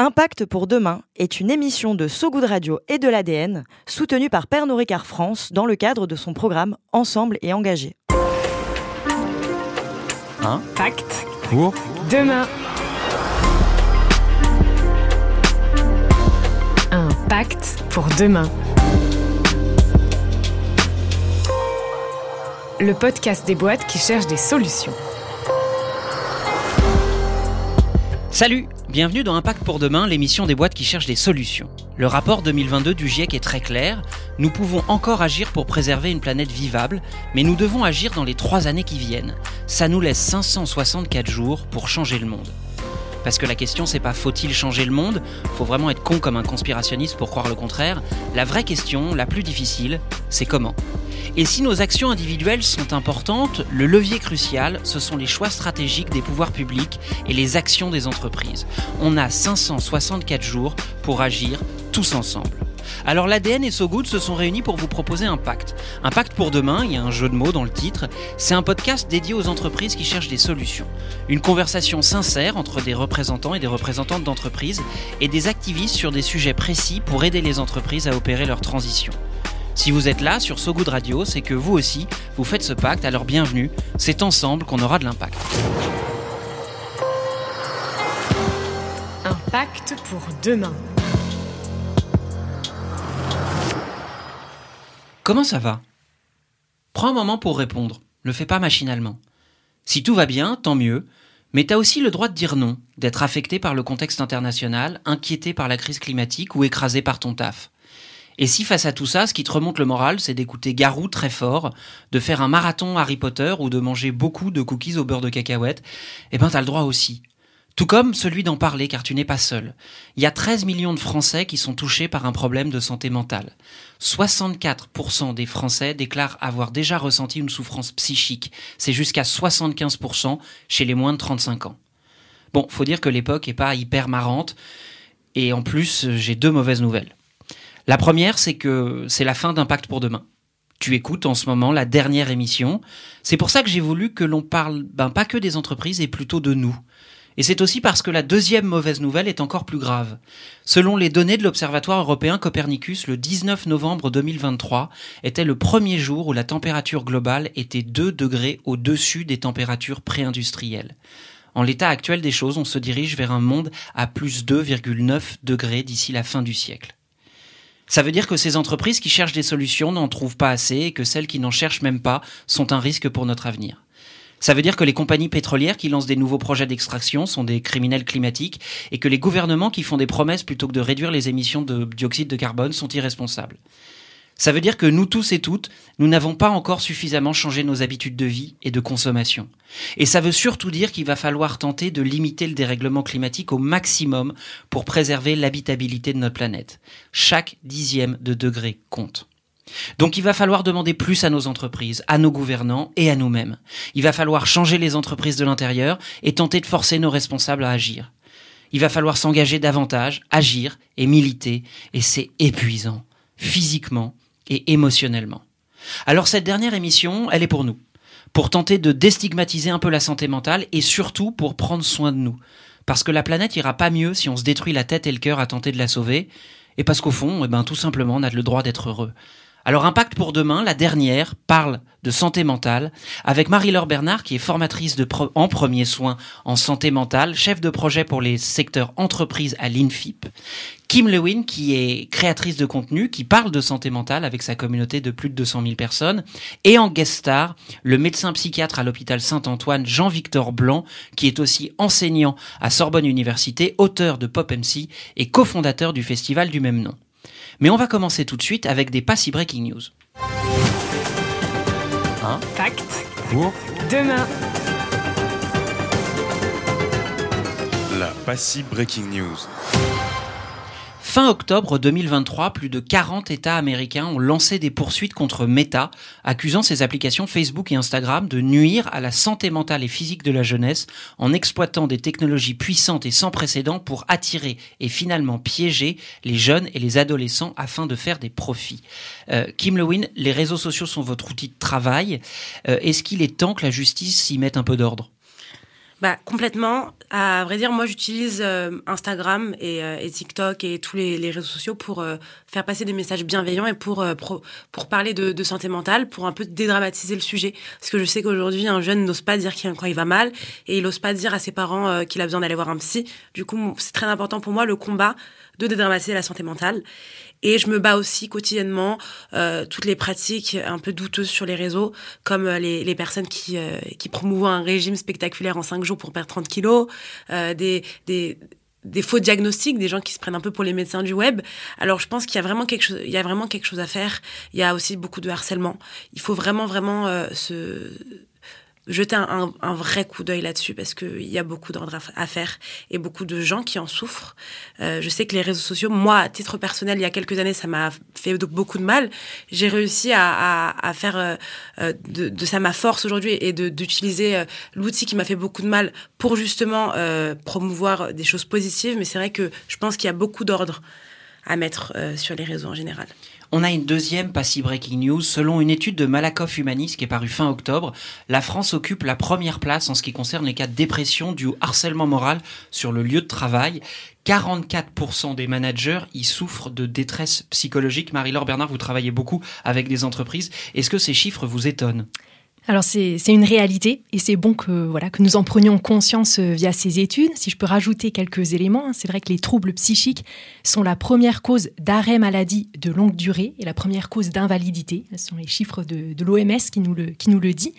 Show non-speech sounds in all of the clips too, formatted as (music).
Impact pour demain est une émission de So Good Radio et de l'ADN, soutenue par Pernod Ricard France dans le cadre de son programme Ensemble et engagé. Impact Pour? Demain. Un pacte pour demain. Le podcast des boîtes qui cherchent des solutions. Salut Bienvenue dans Impact pour demain, l'émission des boîtes qui cherchent des solutions. Le rapport 2022 du GIEC est très clair. Nous pouvons encore agir pour préserver une planète vivable, mais nous devons agir dans les trois années qui viennent. Ça nous laisse 564 jours pour changer le monde. Parce que la question c'est pas faut-il changer le monde? Faut vraiment être con comme un conspirationniste pour croire le contraire. La vraie question, la plus difficile, c'est comment? Et si nos actions individuelles sont importantes, le levier crucial, ce sont les choix stratégiques des pouvoirs publics et les actions des entreprises. On a 564 jours pour agir tous ensemble. Alors l'ADN et So Good se sont réunis pour vous proposer un pacte. Un pacte pour demain, il y a un jeu de mots dans le titre. C'est un podcast dédié aux entreprises qui cherchent des solutions. Une conversation sincère entre des représentants et des représentantes d'entreprises et des activistes sur des sujets précis pour aider les entreprises à opérer leur transition. Si vous êtes là sur So Good Radio, c'est que vous aussi, vous faites ce pacte, alors bienvenue, c'est ensemble qu'on aura de l'impact. Un pacte pour demain. Comment ça va? Prends un moment pour répondre, ne fais pas machinalement. Si tout va bien, tant mieux, mais t'as aussi le droit de dire non, d'être affecté par le contexte international, inquiété par la crise climatique ou écrasé par ton taf. Et si face à tout ça, ce qui te remonte le moral, c'est d'écouter Garou très fort, de faire un marathon Harry Potter ou de manger beaucoup de cookies au beurre de cacahuète, eh ben t'as le droit aussi. Tout comme celui d'en parler, car tu n'es pas seul. Il y a 13 millions de Français qui sont touchés par un problème de santé mentale. 64% des Français déclarent avoir déjà ressenti une souffrance psychique. C'est jusqu'à 75% chez les moins de 35 ans. Bon, faut dire que l'époque est pas hyper marrante. Et en plus, j'ai deux mauvaises nouvelles. La première, c'est que c'est la fin d'Impact pour demain. Tu écoutes en ce moment la dernière émission. C'est pour ça que j'ai voulu que l'on parle ben, pas que des entreprises et plutôt de nous. Et c'est aussi parce que la deuxième mauvaise nouvelle est encore plus grave. Selon les données de l'Observatoire européen Copernicus, le 19 novembre 2023 était le premier jour où la température globale était 2 degrés au-dessus des températures pré-industrielles. En l'état actuel des choses, on se dirige vers un monde à plus 2,9 degrés d'ici la fin du siècle. Ça veut dire que ces entreprises qui cherchent des solutions n'en trouvent pas assez et que celles qui n'en cherchent même pas sont un risque pour notre avenir. Ça veut dire que les compagnies pétrolières qui lancent des nouveaux projets d'extraction sont des criminels climatiques et que les gouvernements qui font des promesses plutôt que de réduire les émissions de dioxyde de carbone sont irresponsables. Ça veut dire que nous tous et toutes, nous n'avons pas encore suffisamment changé nos habitudes de vie et de consommation. Et ça veut surtout dire qu'il va falloir tenter de limiter le dérèglement climatique au maximum pour préserver l'habitabilité de notre planète. Chaque dixième de degré compte. Donc il va falloir demander plus à nos entreprises, à nos gouvernants et à nous-mêmes. Il va falloir changer les entreprises de l'intérieur et tenter de forcer nos responsables à agir. Il va falloir s'engager davantage, agir et militer, et c'est épuisant, physiquement et émotionnellement. Alors cette dernière émission, elle est pour nous, pour tenter de déstigmatiser un peu la santé mentale et surtout pour prendre soin de nous. Parce que la planète ira pas mieux si on se détruit la tête et le cœur à tenter de la sauver, et parce qu'au fond, eh ben, tout simplement, on a le droit d'être heureux. Alors Impact pour demain, la dernière, parle de santé mentale avec Marie-Laure Bernard qui est formatrice en premiers soins en santé mentale, chef de projet pour les secteurs entreprises à l'INFIP. Kim Lewin qui est créatrice de contenu, qui parle de santé mentale avec sa communauté de plus de 200 000 personnes. Et en guest star, le médecin psychiatre à l'hôpital Saint-Antoine, Jean-Victor Blanc, qui est aussi enseignant à Sorbonne Université, auteur de Pop MC et cofondateur du festival du même nom. Mais on va commencer tout de suite avec des pas si breaking news. Pacte Pour demain. la Passy Breaking News. Fin octobre 2023, plus de 40 États américains ont lancé des poursuites contre Meta, accusant ses applications Facebook et Instagram de nuire à la santé mentale et physique de la jeunesse en exploitant des technologies puissantes et sans précédent pour attirer et finalement piéger les jeunes et les adolescents afin de faire des profits. Euh, Kim Lewin, les réseaux sociaux sont votre outil de travail. Euh, Est-ce qu'il est temps que la justice s'y mette un peu d'ordre? Bah, complètement. À vrai dire, moi, j'utilise euh, Instagram et, euh, et, TikTok et tous les, réseaux sociaux pour euh, faire passer des messages bienveillants et pour, pour parler de, santé mentale, pour un peu dédramatiser le sujet. Parce que je sais qu'aujourd'hui, un jeune n'ose pas dire quand il va mal et il n'ose pas dire à ses parents qu'il a besoin d'aller voir un psy. Du coup, c'est très important pour moi le combat de dédramatiser la santé mentale. Et je me bats aussi quotidiennement euh, toutes les pratiques un peu douteuses sur les réseaux, comme euh, les, les personnes qui, euh, qui promouvoient un régime spectaculaire en 5 jours pour perdre 30 kilos, euh, des, des, des faux diagnostics, des gens qui se prennent un peu pour les médecins du web. Alors je pense qu'il y a vraiment quelque chose, il y a vraiment quelque chose à faire. Il y a aussi beaucoup de harcèlement. Il faut vraiment vraiment euh, se jeter un, un, vrai coup d'œil là-dessus parce qu'il y a beaucoup d'ordre à, faire et beaucoup de gens qui en souffrent. Euh, je sais que les réseaux sociaux, moi, à titre personnel, il y a quelques années, ça m'a fait beaucoup de mal. J'ai réussi à, à, à faire euh, euh de, de, ça ma force aujourd'hui et d'utiliser euh, l'outil qui m'a fait beaucoup de mal pour justement euh, promouvoir des choses positives. Mais c'est vrai que je pense qu'il y a beaucoup d'ordre à mettre sur les réseaux en général. On a une deuxième Passy Breaking News. Selon une étude de Malakoff Humanis qui est parue fin octobre, la France occupe la première place en ce qui concerne les cas de dépression dû au harcèlement moral sur le lieu de travail. 44% des managers y souffrent de détresse psychologique. Marie-Laure Bernard, vous travaillez beaucoup avec des entreprises. Est-ce que ces chiffres vous étonnent? Alors c'est une réalité et c'est bon que voilà que nous en prenions conscience euh, via ces études. Si je peux rajouter quelques éléments, hein, c'est vrai que les troubles psychiques sont la première cause d'arrêt maladie de longue durée et la première cause d'invalidité. Ce sont les chiffres de, l'OMS qui le qui nous le dit.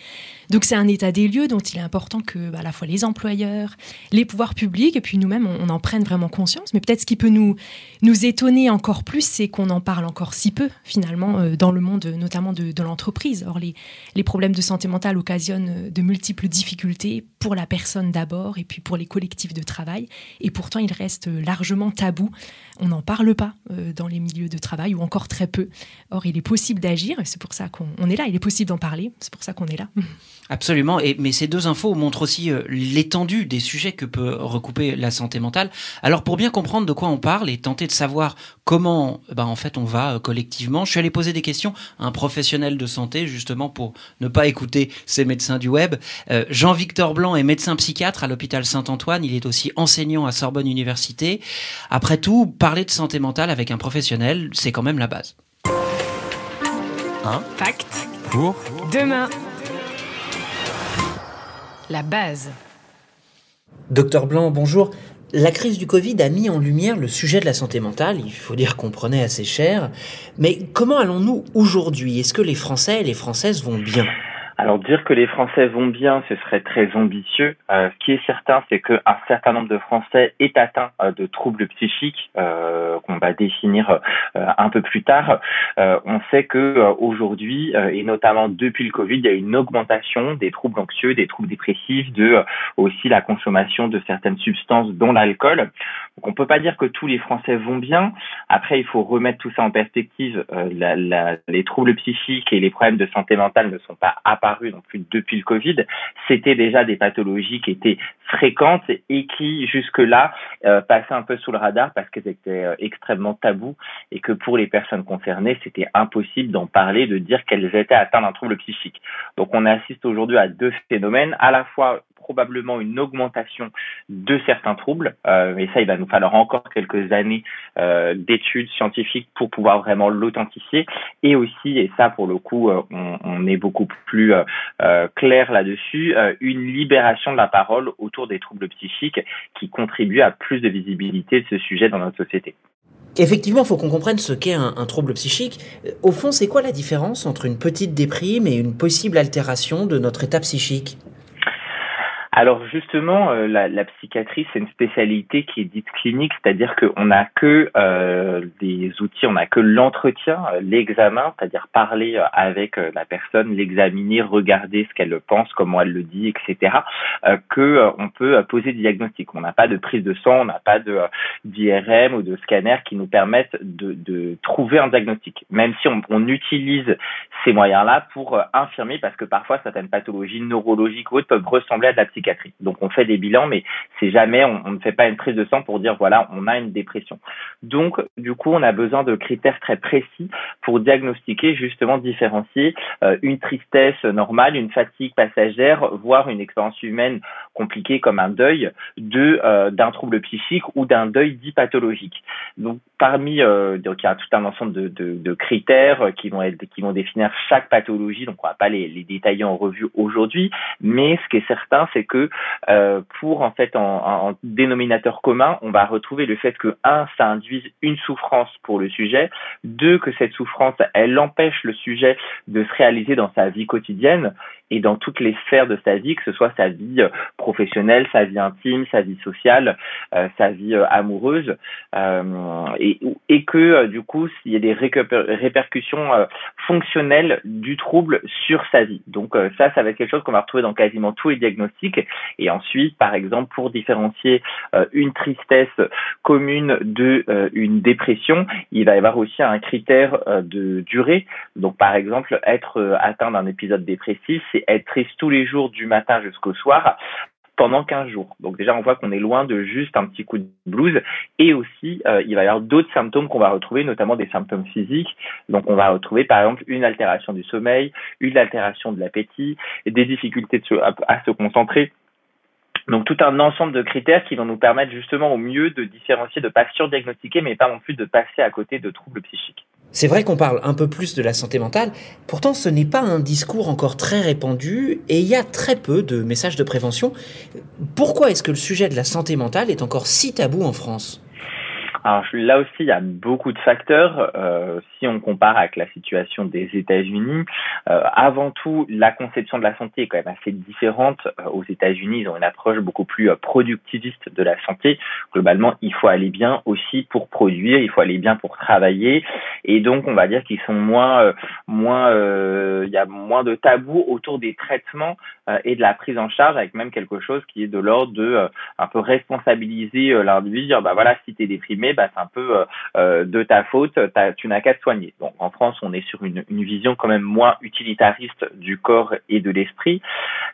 Donc c'est un état des lieux dont il est important que bah, à la fois les employeurs, les pouvoirs publics et puis nous-mêmes on, en prenne vraiment conscience. Mais peut-être ce qui peut nous nous étonner encore plus, c'est qu'on en parle encore si peu finalement euh, dans le monde, notamment de, de l'entreprise. Or les les problèmes de santé mentale occasionne de multiples difficultés pour la personne d'abord et puis pour les collectifs de travail. Et pourtant, il reste largement tabou. On n'en parle pas euh, dans les milieux de travail ou encore très peu. Or, il est possible d'agir et c'est pour ça qu'on est là. Il est possible d'en parler. C'est pour ça qu'on est là. Absolument. Mais ces deux infos montrent aussi euh, l'étendue des sujets que peut recouper la santé mentale. Alors, pour bien comprendre de quoi on parle et tenter de savoir comment, ben, en fait, on va euh, collectivement, je suis allé poser des questions à un professionnel de santé, justement, pour ne pas écouter ces médecins du web. Jean-Victor Blanc est médecin psychiatre à l'hôpital Saint-Antoine. Il est aussi enseignant à Sorbonne Université. Après tout, parler de santé mentale avec un professionnel, c'est quand même la base. Un pacte pour demain la base. Docteur Blanc, bonjour. La crise du Covid a mis en lumière le sujet de la santé mentale, il faut dire qu'on prenait assez cher. Mais comment allons-nous aujourd'hui? Est-ce que les Français et les Françaises vont bien? Alors dire que les Français vont bien, ce serait très ambitieux. Euh, ce qui est certain, c'est qu'un certain nombre de Français est atteint euh, de troubles psychiques euh, qu'on va définir un peu plus tard. On sait que aujourd'hui et notamment depuis le Covid, il y a une augmentation des troubles anxieux, des troubles dépressifs, de aussi la consommation de certaines substances, dont l'alcool. Donc on peut pas dire que tous les Français vont bien. Après, il faut remettre tout ça en perspective. Les troubles psychiques et les problèmes de santé mentale ne sont pas apparus depuis le Covid, c'était déjà des pathologies qui étaient fréquentes et qui jusque-là euh, passaient un peu sous le radar parce qu'elles étaient euh, extrêmement tabous et que pour les personnes concernées, c'était impossible d'en parler, de dire qu'elles étaient atteintes d'un trouble psychique. Donc on assiste aujourd'hui à deux phénomènes, à la fois probablement une augmentation de certains troubles. Euh, et ça, il va nous falloir encore quelques années euh, d'études scientifiques pour pouvoir vraiment l'authentifier. Et aussi, et ça pour le coup, euh, on, est beaucoup plus euh, clair là-dessus, une libération de la parole autour des troubles psychiques qui contribue à plus de visibilité de ce sujet dans notre société. Effectivement, il faut qu'on comprenne ce qu'est un, trouble psychique. Au fond, c'est quoi la différence entre une petite déprime et une possible altération de notre état psychique? Alors justement, euh, la, la, psychiatrie, c'est une spécialité qui est dite clinique, c'est-à-dire qu'on n'a que euh, des outils, on n'a que l'entretien, euh, l'examen, c'est-à-dire parler euh, avec la personne, l'examiner, regarder ce qu'elle pense, comment elle le dit, etc., euh, que on peut poser des diagnostics. On n'a pas de prise de sang, on n'a pas de d'IRM ou de scanner qui nous permettent de, de, trouver un diagnostic, même si on, on utilise ces moyens-là pour infirmer, parce que parfois certaines pathologies neurologiques ou autres peuvent ressembler à de la psychiatrie Donc on fait des bilans, mais c'est jamais, on, ne fait pas une prise de sang pour dire voilà, on a une dépression. Donc du coup, on a besoin de critères très précis pour diagnostiquer justement différencier euh, une tristesse normale, une fatigue passagère, voire une expérience humaine compliquée comme un deuil de euh, d'un trouble psychique ou d'un deuil dit pathologique. Donc parmi euh, donc il y a tout un ensemble de, critères qui vont qui vont définir chaque pathologie. Donc on va pas les, les détailler en revue aujourd'hui, mais ce qui est certain, c'est que euh, pour en fait en, en, dénominateur commun, on va retrouver le fait que un ça induise une souffrance pour le sujet, deux que cette souffrance elle empêche le sujet de se réaliser dans sa vie quotidienne et dans toutes les sphères de sa vie, que ce soit sa vie euh, professionnelle, sa vie intime, sa vie sociale, euh, sa vie euh, amoureuse, euh, et, et, que du coup, il y a des répercussions fonctionnelles du trouble sur sa vie. Donc ça, ça va être quelque chose qu'on va retrouver dans quasiment tous les diagnostics. Et ensuite, par exemple, pour différencier une tristesse commune de une dépression, il va y avoir aussi un critère de durée. Donc par exemple, être atteint d'un épisode dépressif, c'est être triste tous les jours du matin jusqu'au soir pendant 15 jours. Donc déjà, on voit qu'on est loin de juste un petit coup de blues. Et aussi, euh, il va y avoir d'autres symptômes qu'on va retrouver, notamment des symptômes physiques. Donc on va retrouver par exemple une altération du sommeil, une altération de l'appétit, des difficultés à, se concentrer. Donc tout un ensemble de critères qui vont nous permettre justement au mieux de différencier, de pas surdiagnostiquer, mais pas non plus de passer à côté de troubles psychiques. C'est vrai qu'on parle un peu plus de la santé mentale, pourtant ce n'est pas un discours encore très répandu et il y a très peu de messages de prévention. Pourquoi est-ce que le sujet de la santé mentale est encore si tabou en France? Alors là aussi, il y a beaucoup de facteurs. Euh, si on compare avec la situation des États-Unis, euh, avant tout, la conception de la santé est quand même assez différente. Euh, aux États-Unis, ils ont une approche beaucoup plus euh, productiviste de la santé. Globalement, il faut aller bien aussi pour produire, il faut aller bien pour travailler, et donc on va dire qu'ils sont moins, euh, moins, il y a moins de tabous autour des traitements et de la prise en charge, avec même quelque chose qui est de l'ordre de un peu responsabiliser l'individu, dire bah voilà, si tu es bah, c'est un peu euh, euh de ta faute, tu n'as qu'à te soigner. Donc en France, on est sur une, vision quand même moins utilitariste du corps et de l'esprit.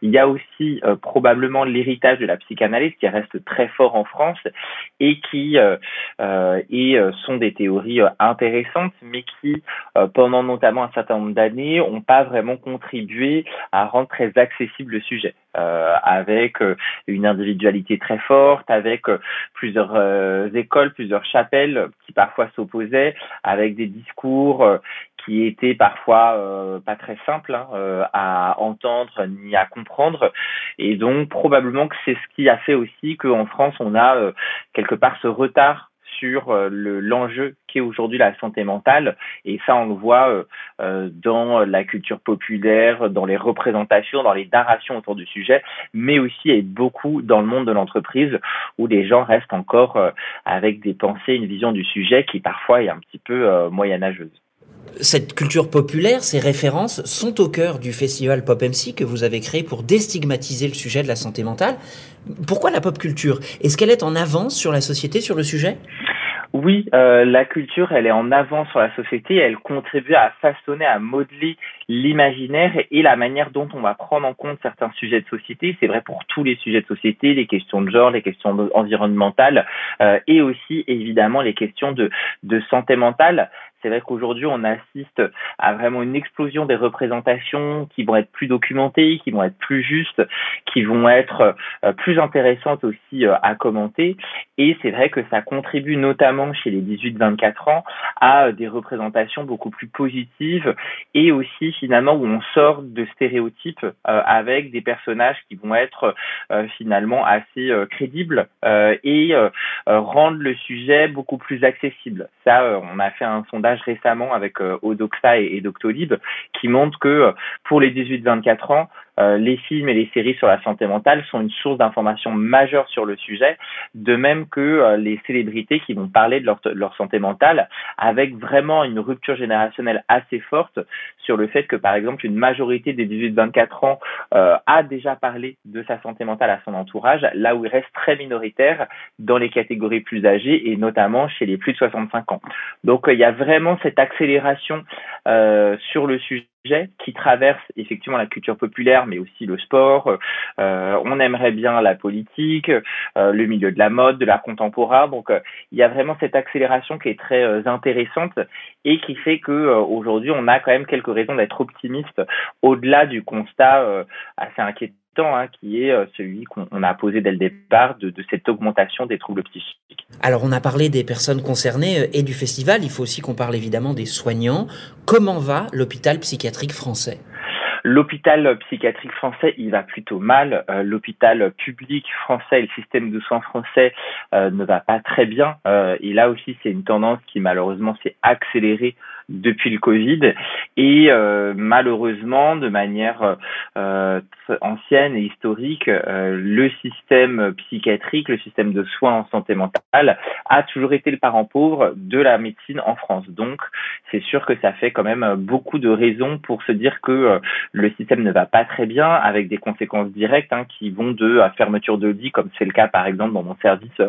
Il y a aussi euh, probablement l'héritage de la psychanalyse qui reste très fort en France et qui euh, sont des théories intéressantes, mais qui pendant notamment un certain nombre d'années n'ont pas vraiment contribué à rendre très accessible le sujet. Euh, avec une individualité très forte, avec plusieurs euh, écoles, plusieurs chapelles qui parfois s'opposaient, avec des discours euh, qui étaient parfois euh, pas très simples hein, euh, à entendre ni à comprendre. Et donc probablement que c'est ce qui a fait aussi qu'en France on a euh, quelque part ce retard sur euh, l'enjeu qu'est aujourd'hui la santé mentale. Et ça, on le voit euh, euh, dans la culture populaire, dans les représentations, dans les narrations autour du sujet, mais aussi et beaucoup dans le monde de l'entreprise où les gens restent encore avec des pensées, une vision du sujet qui parfois est un petit peu moyenâgeuse cette culture populaire, ces références sont au cœur du festival Pop MC que vous avez créé pour déstigmatiser le sujet de la santé mentale. Pourquoi la pop culture? Est-ce qu'elle est en avance sur la société sur le sujet? Oui, euh, la culture, elle est en avance sur la société, elle contribue à façonner, à modeler l'imaginaire et la manière dont on va prendre en compte certains sujets de société. C'est vrai pour tous les sujets de société, les questions de genre, les questions environnementales euh, et aussi évidemment les questions de, de santé mentale. C'est vrai qu'aujourd'hui, on assiste à vraiment une explosion des représentations qui vont être plus documentées, qui vont être plus justes, qui vont être euh, plus intéressantes aussi euh, à commenter. Et c'est vrai que ça contribue notamment chez les 18-24 ans à des représentations beaucoup plus positives et aussi finalement où on sort de stéréotypes euh, avec des personnages qui vont être finalement assez crédibles et rendre le sujet beaucoup plus accessible. Ça, on a fait un sondage récemment avec euh, Odoxa et, et, Doctolib qui montrent que euh, pour les 18-24 ans, euh, les films et les séries sur la santé mentale sont une source d'information majeure sur le sujet, de même que euh, les célébrités qui vont parler de leur, santé mentale, avec vraiment une rupture générationnelle assez forte sur le fait que, par exemple, une majorité des 18-24 ans euh, a déjà parlé de sa santé mentale à son entourage, là où il reste très minoritaire dans les catégories plus âgées et notamment chez les plus de 65 ans. Donc, il y a vraiment cette accélération sur le sujet qui traverse effectivement la culture populaire, mais aussi le sport. Euh, on aimerait bien la politique, euh, le milieu de la mode, de l'art contemporain. Donc, euh, il y a vraiment cette accélération qui est très intéressante et qui fait que aujourd'hui, on a quand même quelques raisons d'être optimiste au-delà du constat assez inquiétant Hein, qui est celui qu'on a posé dès le départ de, de, cette augmentation des troubles psychiques. Alors on a parlé des personnes concernées et du festival, il faut aussi qu'on parle évidemment des soignants. Comment va l'hôpital psychiatrique français? L'hôpital psychiatrique français, il va plutôt mal. Euh, L'hôpital public français le système de soins français euh, ne va pas très bien. Euh, et là aussi, c'est une tendance qui malheureusement s'est accélérée depuis le Covid. Et euh, malheureusement, de manière euh, ancienne et historique, euh, le système psychiatrique, le système de soins en santé mentale a toujours été le parent pauvre de la médecine en France. Donc, c'est sûr que ça fait quand même beaucoup de raisons pour se dire que le système ne va pas très bien, avec des conséquences directes hein, qui vont de la fermeture de lit, comme c'est le cas par exemple dans mon service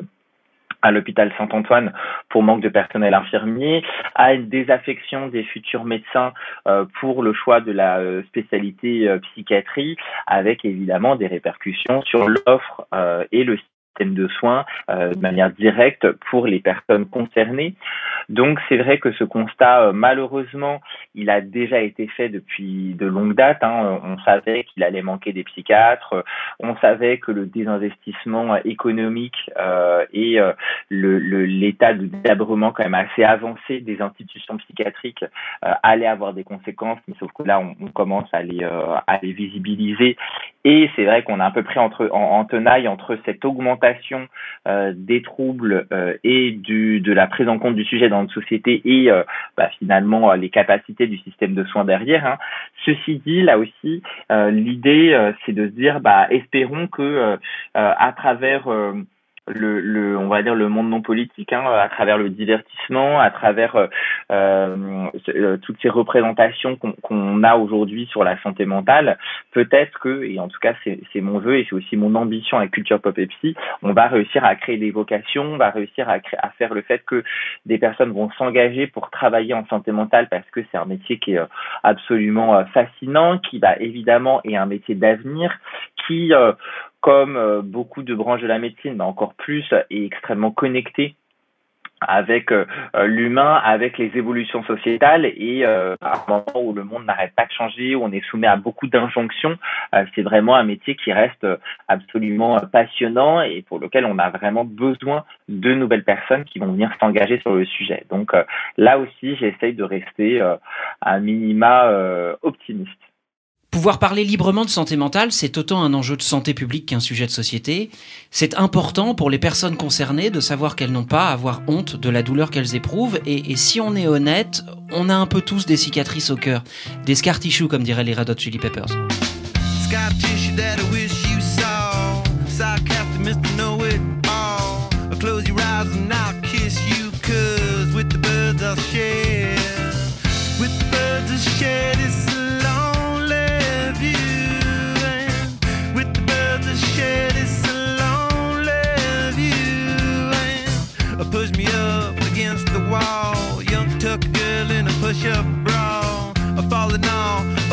à l'hôpital Saint-Antoine pour manque de personnel infirmier, à une désaffection des futurs médecins euh, pour le choix de la euh, spécialité euh, psychiatrie, avec évidemment des répercussions sur l'offre et le de soins euh, de manière directe pour les personnes concernées. Donc c'est vrai que ce constat, euh, malheureusement, il a déjà été fait depuis de longues dates. Hein. On savait qu'il allait manquer des psychiatres, on savait que le désinvestissement économique euh, et l'état de délabrement quand même assez avancé des institutions psychiatriques allait avoir des conséquences, mais sauf que là on, commence à les, à les visibiliser. Et c'est vrai qu'on a à peu près entre, en, en tenaille entre cette augmentation euh, des troubles euh, et de la prise en compte du sujet dans notre société et euh, bah, finalement les capacités du système de soins derrière. Hein. Ceci dit, là aussi, l'idée c'est de se dire, bah, espérons que à travers le, le, on va dire le monde non politique, hein, à travers le divertissement, à travers euh, euh, toutes ces représentations qu'on a aujourd'hui sur la santé mentale, peut-être que, et en tout cas c'est mon vœu et c'est aussi mon ambition avec Culture Pop et on va réussir à créer des vocations, on va réussir à, créer, à faire le fait que des personnes vont s'engager pour travailler en santé mentale parce que c'est un métier qui est euh, absolument fascinant, qui va évidemment est un métier d'avenir, qui comme euh, beaucoup de branches de la médecine, mais encore plus, est extrêmement connecté avec euh, l'humain, avec les évolutions sociétales et euh, à un moment où le monde n'arrête pas de changer, où on est soumis à beaucoup d'injonctions, c'est vraiment un métier qui reste absolument passionnant et pour lequel on a vraiment besoin de nouvelles personnes qui vont venir s'engager sur le sujet. Donc là aussi, j'essaye de rester un minima optimiste. Pouvoir parler librement de santé mentale, c'est autant un enjeu de santé publique qu'un sujet de société. C'est important pour les personnes concernées de savoir qu'elles n'ont pas à avoir honte de la douleur qu'elles éprouvent. Et, si on est honnête, on a un peu tous des cicatrices au cœur. Des scar tissues, comme diraient les Red Hot Chili Peppers. push me up against the wall. Young tuck girl in a push-up bra, a falling on.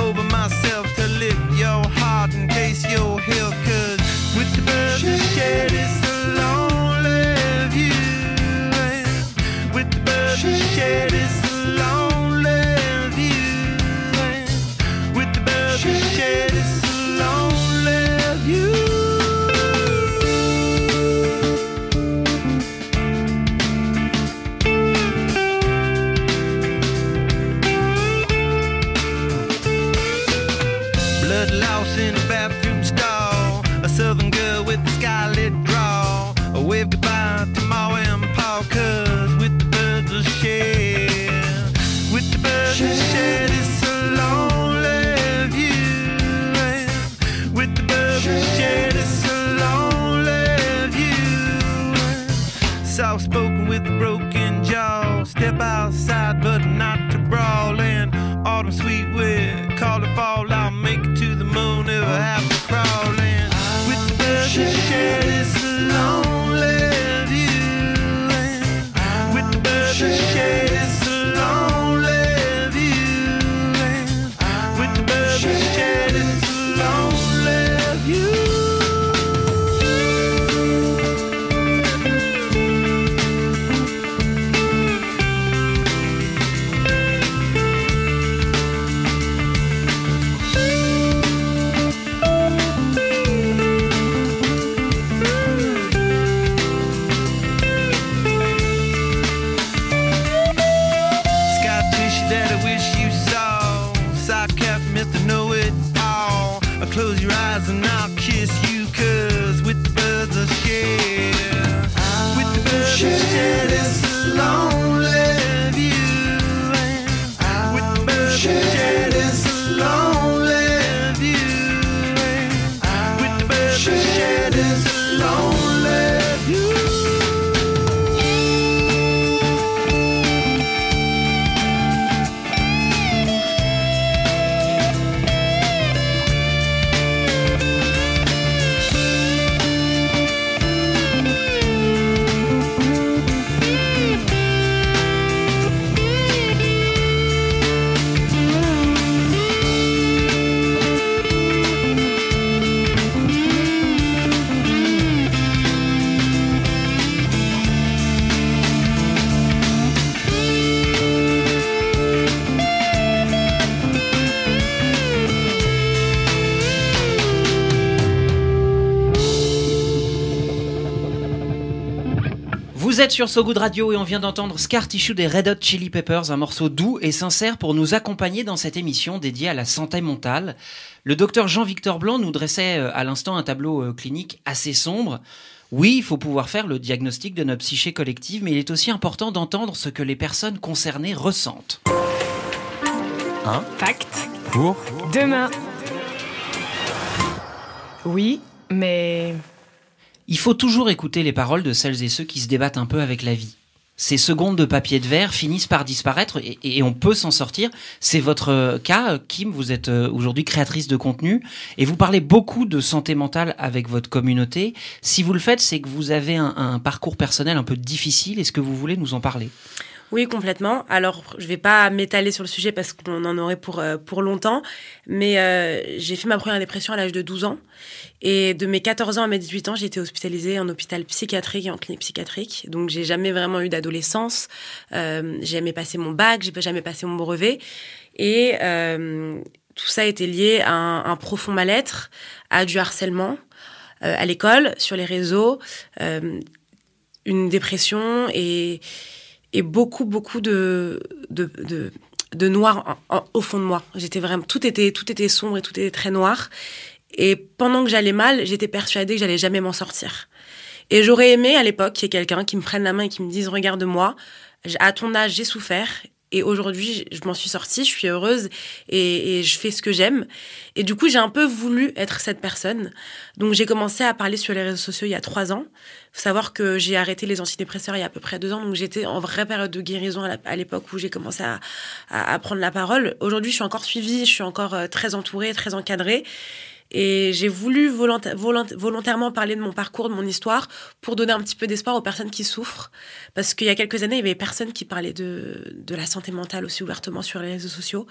Sur So Good Radio et on vient d'entendre Scar Tissue des Red Hot Chili Peppers, un morceau doux et sincère pour nous accompagner dans cette émission dédiée à la santé mentale. Le docteur Jean-Victor Blanc nous dressait euh, à l'instant un tableau euh, clinique assez sombre. Oui, il faut pouvoir faire le diagnostic de notre psyché collective, mais il est aussi important d'entendre ce que les personnes concernées ressentent. Un Fact. Pour? Demain. Oui, mais il faut toujours écouter les paroles de celles et ceux qui se débattent un peu avec la vie. Ces secondes de papier de verre finissent par disparaître et, on peut s'en sortir. C'est votre euh, cas, Kim. Vous êtes euh, aujourd'hui créatrice de contenu et vous parlez beaucoup de santé mentale avec votre communauté. Si vous le faites, c'est que vous avez un, un parcours personnel un peu difficile. Est-ce que vous voulez nous en parler? Oui, complètement. Alors, je vais pas m'étaler sur le sujet parce qu'on en aurait pour, euh, pour longtemps, mais euh, j'ai fait ma première dépression à l'âge de 12 ans. Et de mes 14 ans à mes 18 ans, j'ai été hospitalisée en hôpital psychiatrique et en clinique psychiatrique. Donc, j'ai jamais vraiment eu d'adolescence. Euh, j'ai jamais passé mon bac, j'ai jamais passé mon brevet. Et tout ça été lié à un, un profond mal-être, à du harcèlement à l'école, sur les réseaux, une dépression et et beaucoup, beaucoup de, de, de, noir au fond de moi. J'étais vraiment, tout était, tout était sombre et tout était très noir. Et pendant que j'allais mal, j'étais persuadée que j'allais jamais m'en sortir. Et j'aurais aimé à l'époque qu'il y ait quelqu'un qui me prenne la main et qui me dise regarde-moi, à ton âge j'ai souffert et aujourd'hui, je m'en suis sortie, je suis heureuse et, je fais ce que j'aime. Et du coup, j'ai un peu voulu être cette personne. Donc, j'ai commencé à parler sur les réseaux sociaux il y a trois ans. Faut savoir que j'ai arrêté les antidépresseurs il y a à peu près deux ans. Donc, j'étais en vraie période de guérison à l'époque où j'ai commencé à, à, prendre la parole. Aujourd'hui, je suis encore suivie, je suis encore euh, très entourée, très encadrée. Et j'ai voulu volontairement parler de mon parcours, de mon histoire, pour donner un petit peu d'espoir aux personnes qui souffrent. Parce qu'il y a quelques années, il y avait personne qui parlait de, de la santé mentale aussi ouvertement sur les réseaux sociaux.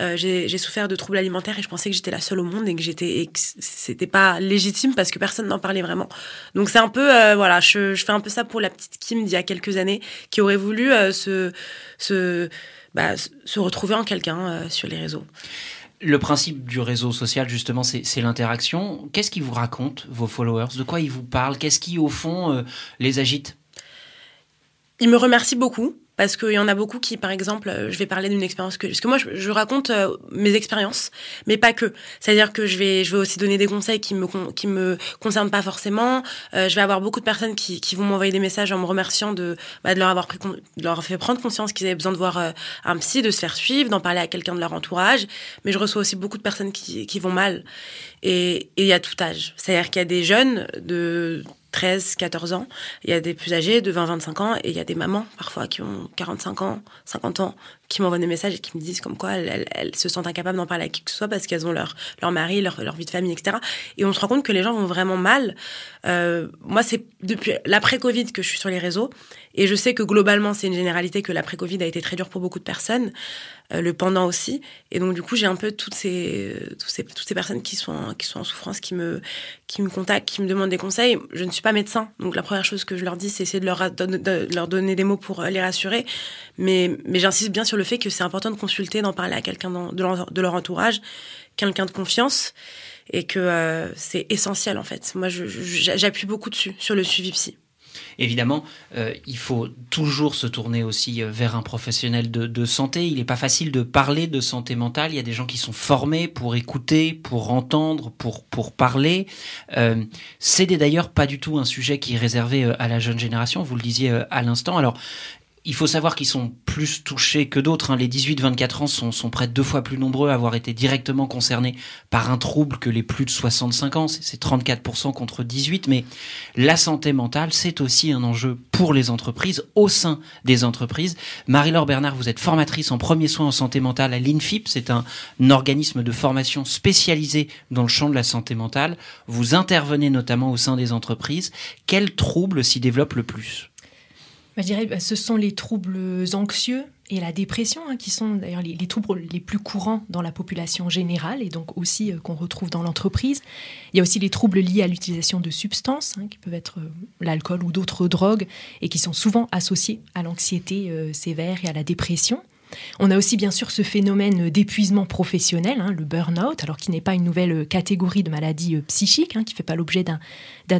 Euh, j'ai souffert de troubles alimentaires et je pensais que j'étais la seule au monde et que j'étais, c'était pas légitime parce que personne n'en parlait vraiment. Donc c'est un peu, euh, voilà, je, fais un peu ça pour la petite Kim d'il y a quelques années qui aurait voulu euh, se, se, bah, se retrouver en quelqu'un sur les réseaux. Le principe du réseau social, justement, c'est l'interaction. Qu'est-ce qu'ils vous racontent, vos followers? De quoi ils vous parlent? Qu'est-ce qui, au fond, euh, les agite? Ils me remercient beaucoup parce qu'il y en a beaucoup qui, par exemple, euh, je vais parler d'une expérience que, parce que moi, je, raconte euh, mes expériences, mais pas que. C'est-à-dire que je vais, je vais aussi donner des conseils qui me, qui me concernent pas forcément. Euh, je vais avoir beaucoup de personnes qui, qui vont m'envoyer des messages en me remerciant de, bah, de leur avoir pris, de leur fait prendre conscience qu'ils avaient besoin de voir un psy, de se faire suivre, d'en parler à quelqu'un de leur entourage. Mais je reçois aussi beaucoup de personnes qui, qui vont mal. Et il y a tout âge. C'est-à-dire qu'il y a des jeunes de 13, 14 ans. Il y a des plus âgés de 20, 25 ans et il y a des mamans parfois qui ont 45 ans, 50 ans, qui m'envoient des messages et qui me disent comme quoi elles, se sentent incapables d'en parler à qui que ce soit parce qu'elles ont leur, leur mari, leur, leur vie de famille, etc. Et on se rend compte que les gens vont vraiment mal. Euh, moi, c'est depuis l'après-Covid que je suis sur les réseaux et je sais que globalement, c'est une généralité que l'après-Covid a été très dur pour beaucoup de personnes, le pendant aussi. Et donc, du coup, j'ai un peu toutes ces, toutes ces, toutes ces personnes qui sont, qui sont en souffrance, qui me, qui me contactent, qui me demandent des conseils. Je ne suis pas médecin, donc la première chose que je leur dis, c'est essayer de leur, donner des mots pour les rassurer. Mais, mais j'insiste bien sur le fait que c'est important de consulter, d'en parler à quelqu'un de leur, de leur entourage, quelqu'un de confiance, et que euh, c'est essentiel en fait. Moi, j'appuie beaucoup dessus, sur le suivi psy. Évidemment, euh, il faut toujours se tourner aussi euh, vers un professionnel de, santé. Il n'est pas facile de parler de santé mentale. Il y a des gens qui sont formés pour écouter, pour entendre, pour, parler. Euh, c'est d'ailleurs pas du tout un sujet qui est réservé à la jeune génération. Vous le disiez à l'instant. Il faut savoir qu'ils sont plus touchés que d'autres. Hein. Les 18-24 ans sont, sont près de deux fois plus nombreux à avoir été directement concernés par un trouble que les plus de 65 ans. C'est 34% contre 18. Mais la santé mentale, c'est aussi un enjeu pour les entreprises, au sein des entreprises. Marie-Laure Bernard, vous êtes formatrice en premiers soins en santé mentale à l'INFIP. C'est un, un organisme de formation spécialisé dans le champ de la santé mentale. Vous intervenez notamment au sein des entreprises. Quels troubles s'y développent le plus? Je dirais bah, ce sont les troubles anxieux et la dépression, hein, qui sont d'ailleurs les, troubles les plus courants dans la population générale et donc aussi euh, qu'on retrouve dans l'entreprise. Il y a aussi les troubles liés à l'utilisation de substances, hein, qui peuvent être euh, l'alcool ou d'autres drogues, et qui sont souvent associés à l'anxiété euh, sévère et à la dépression. On a aussi bien sûr ce phénomène d'épuisement professionnel, hein, le burn-out, alors qui n'est pas une nouvelle catégorie de maladie euh, psychique, hein, qui ne fait pas l'objet d'un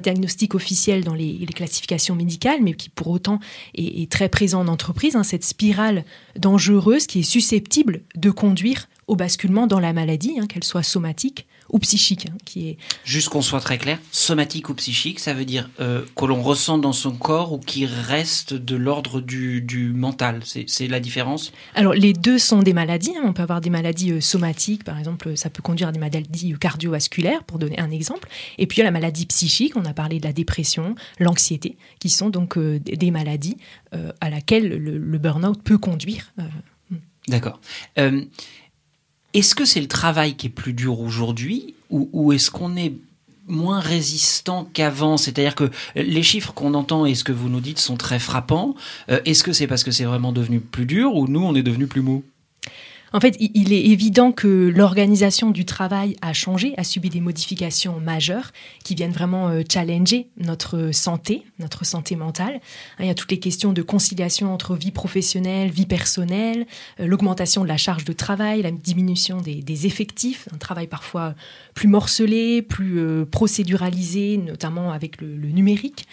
diagnostic officiel dans les, classifications médicales, mais qui pour autant est, très présent en entreprise, hein, cette spirale dangereuse qui est susceptible de conduire au basculement dans la maladie, qu'elle soit somatique ou psychique. Hein, qui est... Juste qu'on soit très clair, somatique ou psychique, ça veut dire euh, que l'on ressent dans son corps ou qui reste de l'ordre du, du, mental. C'est la différence Alors les deux sont des maladies. Hein. On peut avoir des maladies euh, somatiques, par exemple, ça peut conduire à des maladies cardiovasculaires, pour donner un exemple. Et puis il y a la maladie psychique, on a parlé de la dépression, l'anxiété, qui sont donc euh, des maladies à laquelle le, le burn-out peut conduire. D'accord. Est-ce que c'est le travail qui est plus dur aujourd'hui ou, est-ce qu'on est moins résistant qu'avant? C'est-à-dire que les chiffres qu'on entend et ce que vous nous dites sont très frappants. Euh, est-ce que c'est parce que c'est vraiment devenu plus dur ou nous, on est devenu plus mou? En fait, il est évident que l'organisation du travail a changé, a subi des modifications majeures qui viennent vraiment euh, challenger notre santé, notre santé mentale. Hein, il y a toutes les questions de conciliation entre vie professionnelle, vie personnelle, euh, l'augmentation de la charge de travail, la diminution des, effectifs, un travail parfois plus morcelé, plus euh, procéduralisé, notamment avec le, numérique.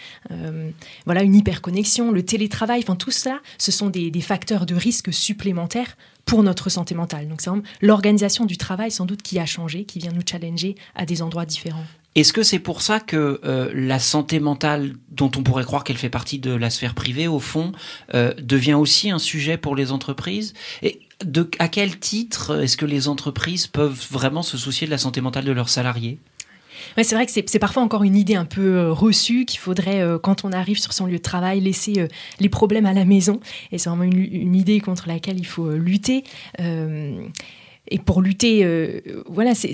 voilà, une hyperconnexion, le télétravail, enfin tout cela, ce sont des facteurs de risque supplémentaires pour notre santé mentale. Donc c'est l'organisation du travail sans doute qui a changé, qui vient nous challenger à des endroits différents. Est-ce que c'est pour ça que euh, la santé mentale, dont on pourrait croire qu'elle fait partie de la sphère privée, au fond, euh, devient aussi un sujet pour les entreprises? Et à quel titre est-ce que les entreprises peuvent vraiment se soucier de la santé mentale de leurs salariés? C'est vrai que c'est parfois encore une idée un peu euh, reçue qu'il faudrait, euh, quand on arrive sur son lieu de travail, laisser euh, les problèmes à la maison. Et c'est vraiment une, idée contre laquelle il faut lutter. et pour lutter, voilà, c'est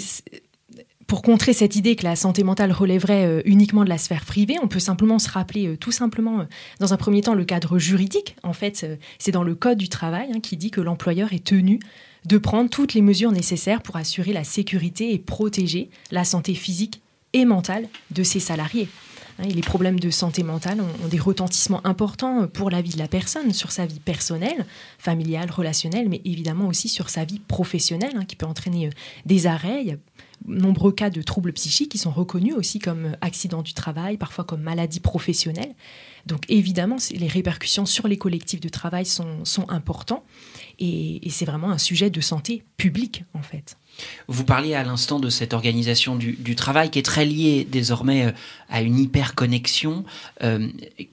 pour contrer cette idée que la santé mentale relèverait uniquement de la sphère privée, on peut simplement se rappeler tout simplement, dans un premier temps, le cadre juridique. En fait, c'est dans le Code du travail hein, qui dit que l'employeur est tenu de prendre toutes les mesures nécessaires pour assurer la sécurité et protéger la santé physique et mentale de ses salariés. Hein, les problèmes de santé mentale ont, des retentissements importants pour la vie de la personne, sur sa vie personnelle, familiale, relationnelle, mais évidemment aussi sur sa vie professionnelle, hein, qui peut entraîner euh, des arrêts. Il y a nombreux cas de troubles psychiques qui sont reconnus aussi comme accidents du travail, parfois comme maladies professionnelles. Donc évidemment, les répercussions sur les collectifs de travail sont, sont importants et, c'est vraiment un sujet de santé publique en fait. Vous parliez à l'instant de cette organisation du, travail qui est très liée désormais euh, à une hyperconnexion. Euh,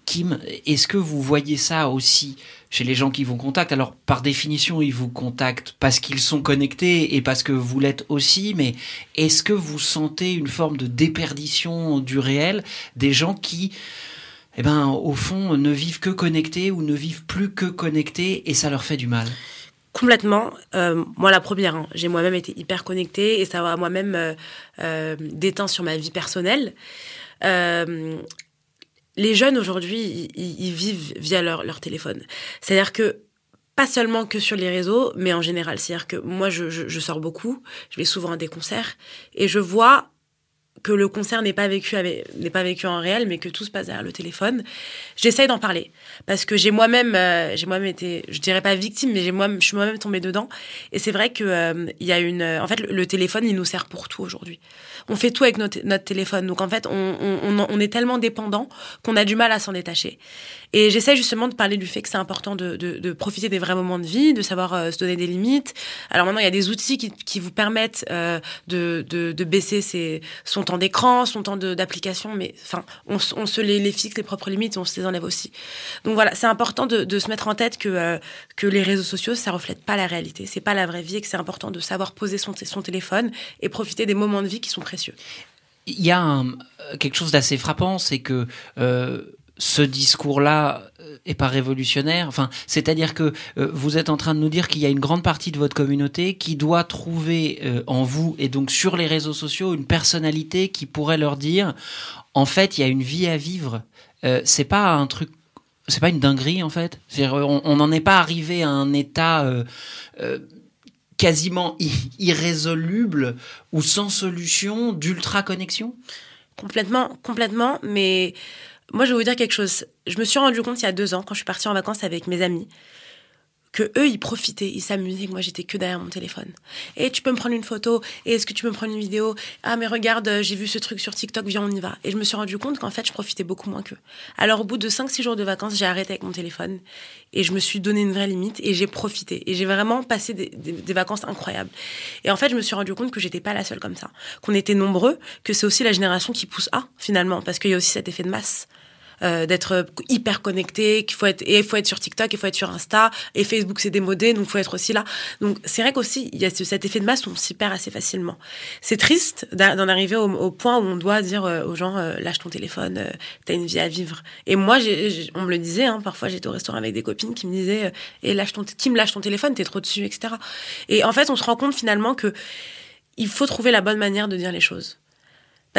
Kim, est-ce que vous voyez ça aussi chez les gens qui vous contactent? Alors, par définition, ils vous contactent parce qu'ils sont connectés et parce que vous l'êtes aussi, mais est-ce que vous sentez une forme de déperdition du réel des gens qui eh ben, au fond, ne vivent que connectés ou ne vivent plus que connectés et ça leur fait du mal Complètement. Euh, moi, la première, hein. j'ai moi-même été hyper connectée et ça va moi-même euh, euh, déteint sur ma vie personnelle. les jeunes aujourd'hui, ils, vivent via leur, téléphone. C'est-à-dire que pas seulement que sur les réseaux, mais en général. C'est-à-dire que moi, je, sors beaucoup, je vais souvent à des concerts et je vois que le concert n'est pas vécu n'est pas vécu en réel mais que tout se passe derrière le téléphone j'essaye d'en parler. Parce que j'ai moi-même euh, j'ai moi-même été je dirais pas victime mais j'ai moi je suis moi-même tombée dedans. Et c'est vrai que euh, il y a une en fait le, téléphone il nous sert pour tout aujourd'hui. On fait tout avec notre, téléphone. Donc en fait on, est tellement dépendant qu'on a du mal à s'en détacher. Et j'essaie justement de parler du fait que c'est important de, profiter des vrais moments de vie, de savoir euh, se donner des limites. Alors maintenant, il y a des outils qui, vous permettent euh, de, de, baisser ses, son temps d'écran, son temps d'application, mais enfin, on, se les, fixe les propres limites on se les enlève aussi. Donc voilà, c'est important de, se mettre en tête que, euh, que les réseaux sociaux, ça reflète pas la réalité, c'est pas la vraie vie et que c'est important de savoir poser son, son téléphone et profiter des moments de vie qui sont précieux. Il y a quelque chose d'assez frappant, c'est que ce discours-là euh, est pas révolutionnaire. Enfin, c'est-à-dire que euh, vous êtes en train de nous dire qu'il y a une grande partie de votre communauté qui doit trouver euh, en vous et donc sur les réseaux sociaux une personnalité qui pourrait leur dire en fait il y a une vie à vivre. c'est pas un truc, c'est pas une dinguerie en fait. on n'en est pas arrivé à un état quasiment irrésoluble ou sans solution d'ultra connexion. Complètement, complètement, mais moi, je vais vous dire quelque chose. Je me suis rendu compte il y a deux ans, quand je suis partie en vacances avec mes amis, que eux, ils profitaient, ils s'amusaient, que moi, j'étais que derrière mon téléphone. Et tu peux me prendre une photo, et est-ce que tu peux me prendre une vidéo? Ah, mais regarde, j'ai vu ce truc sur TikTok, viens, on y va. Et je me suis rendu compte qu'en fait, je profitais beaucoup moins qu'eux. Alors, au bout de 5-6 jours de vacances, j'ai arrêté avec mon téléphone, et je me suis donné une vraie limite, et j'ai profité. Et j'ai vraiment passé des, des, vacances incroyables. Et en fait, je me suis rendu compte que j'étais pas la seule comme ça, qu'on était nombreux, que c'est aussi la génération qui pousse à, finalement, parce qu'il y a aussi cet effet de masse. Euh, d'être hyper connecté, qu'il faut être et il faut être sur TikTok, il faut être sur Insta et Facebook c'est démodé donc il faut être aussi là. Donc c'est vrai qu'aussi il y a cet effet de masse où on s'y perd assez facilement. C'est triste d'en arriver au, point où on doit dire euh, aux gens euh, lâche ton téléphone, t'as une vie à vivre. Et moi on me le disait hein, parfois j'étais au restaurant avec des copines qui me disaient et lâche ton qui me lâche ton téléphone, t'es trop dessus etc. Et en fait on se rend compte finalement que il faut trouver la bonne manière de dire les choses.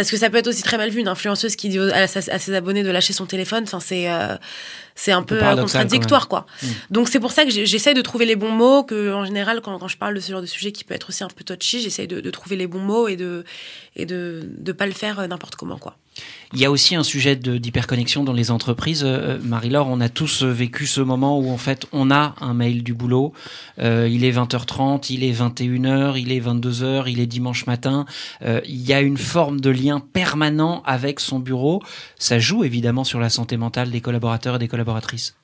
Parce que ça peut être aussi très mal vu, une influenceuse qui dit à, ses abonnés de lâcher son téléphone. Enfin, c'est euh, c'est un, peu, contradictoire, quoi. Mm. Donc c'est pour ça que j'essaie de trouver les bons mots. Que en général, quand, quand, je parle de ce genre de sujet qui peut être aussi un peu touchy, j'essaie de, de, trouver les bons mots et de et de de pas le faire euh, n'importe comment, quoi. Il y a aussi un sujet d'hyperconnexion dans les entreprises. Euh, Marie-Laure, on a tous vécu ce moment où en fait on a un mail du boulot. Euh, il est 20h30, il est 21h, il est 22h, il est dimanche matin. Euh, il y a une forme de lien permanent avec son bureau. Ça joue évidemment sur la santé mentale des collaborateurs et des collaboratrices.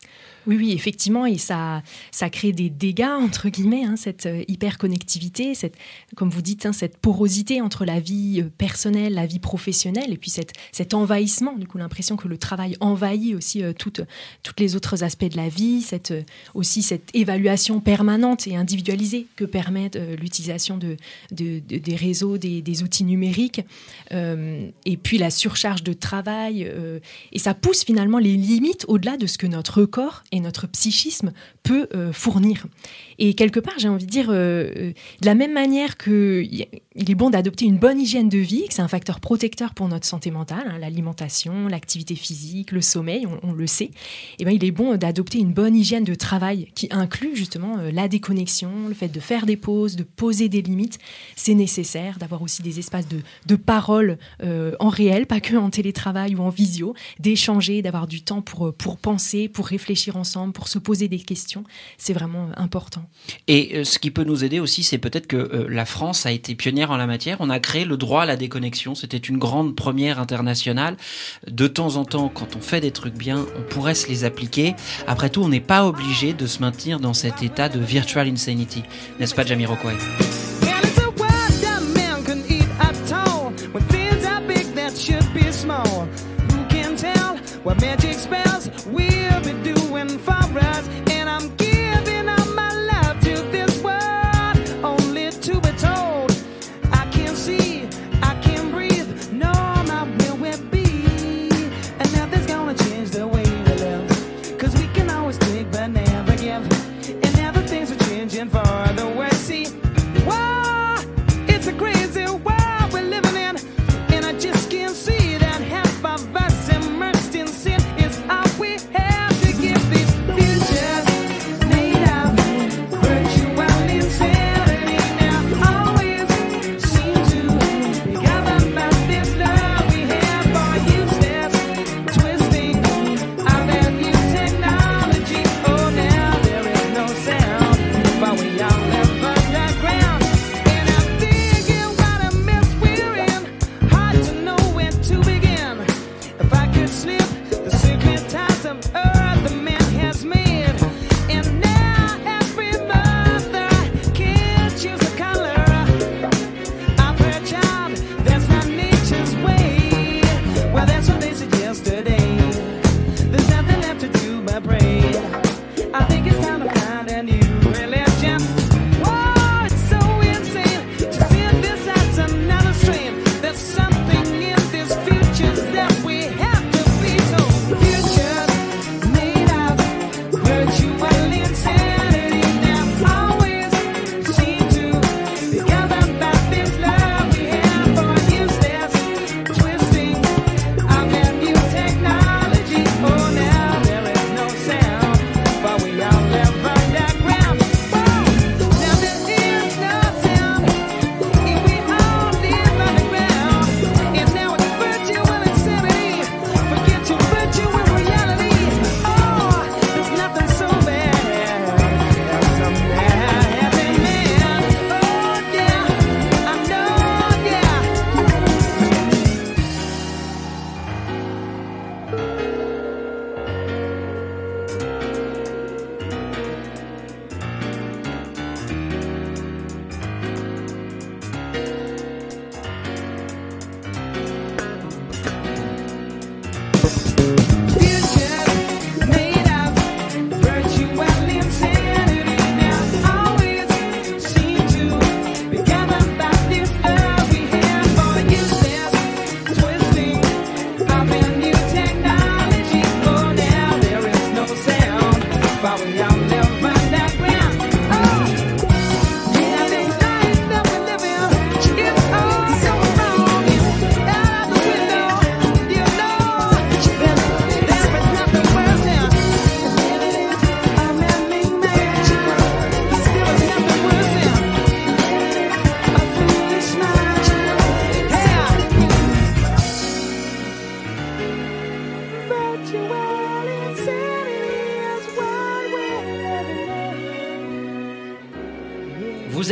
Oui, oui, effectivement, et ça, ça crée des dégâts, entre guillemets, hein, cette euh, hyperconnectivité, cette, comme vous dites, hein, cette porosité entre la vie euh, personnelle, la vie professionnelle, et puis cette, cet envahissement, du coup, l'impression que le travail envahit aussi euh, toutes, toutes les autres aspects de la vie, cette, aussi cette évaluation permanente et individualisée que permet l'utilisation de, de, des réseaux, des, des outils numériques, et puis la surcharge de travail, et ça pousse finalement les limites au-delà de ce que notre corps et notre psychisme peut euh, fournir. Et quelque part, j'ai envie de dire, euh, euh, de la même manière qu'il est bon d'adopter une bonne hygiène de vie, que c'est un facteur protecteur pour notre santé mentale, hein, l'alimentation, l'activité physique, le sommeil, on, le sait, et eh ben, il est bon d'adopter une bonne hygiène de travail qui inclut justement la déconnexion, le fait de faire des pauses, de poser des limites. C'est nécessaire d'avoir aussi des espaces de, de parole en réel, pas que en télétravail ou en visio, d'échanger, d'avoir du temps pour, pour penser, pour réfléchir ensemble, pour se poser des questions. C'est vraiment important. Et euh, ce qui peut nous aider aussi, c'est peut-être que euh, la France a été pionnière en la matière. On a créé le droit à la déconnexion. C'était une grande première internationale. De temps en temps, quand on fait des trucs bien, on pourrait se les appliquer. Après tout, on n'est pas obligé de se maintenir dans cet état de virtual insanity. N'est-ce pas, Jamiroquai? Vous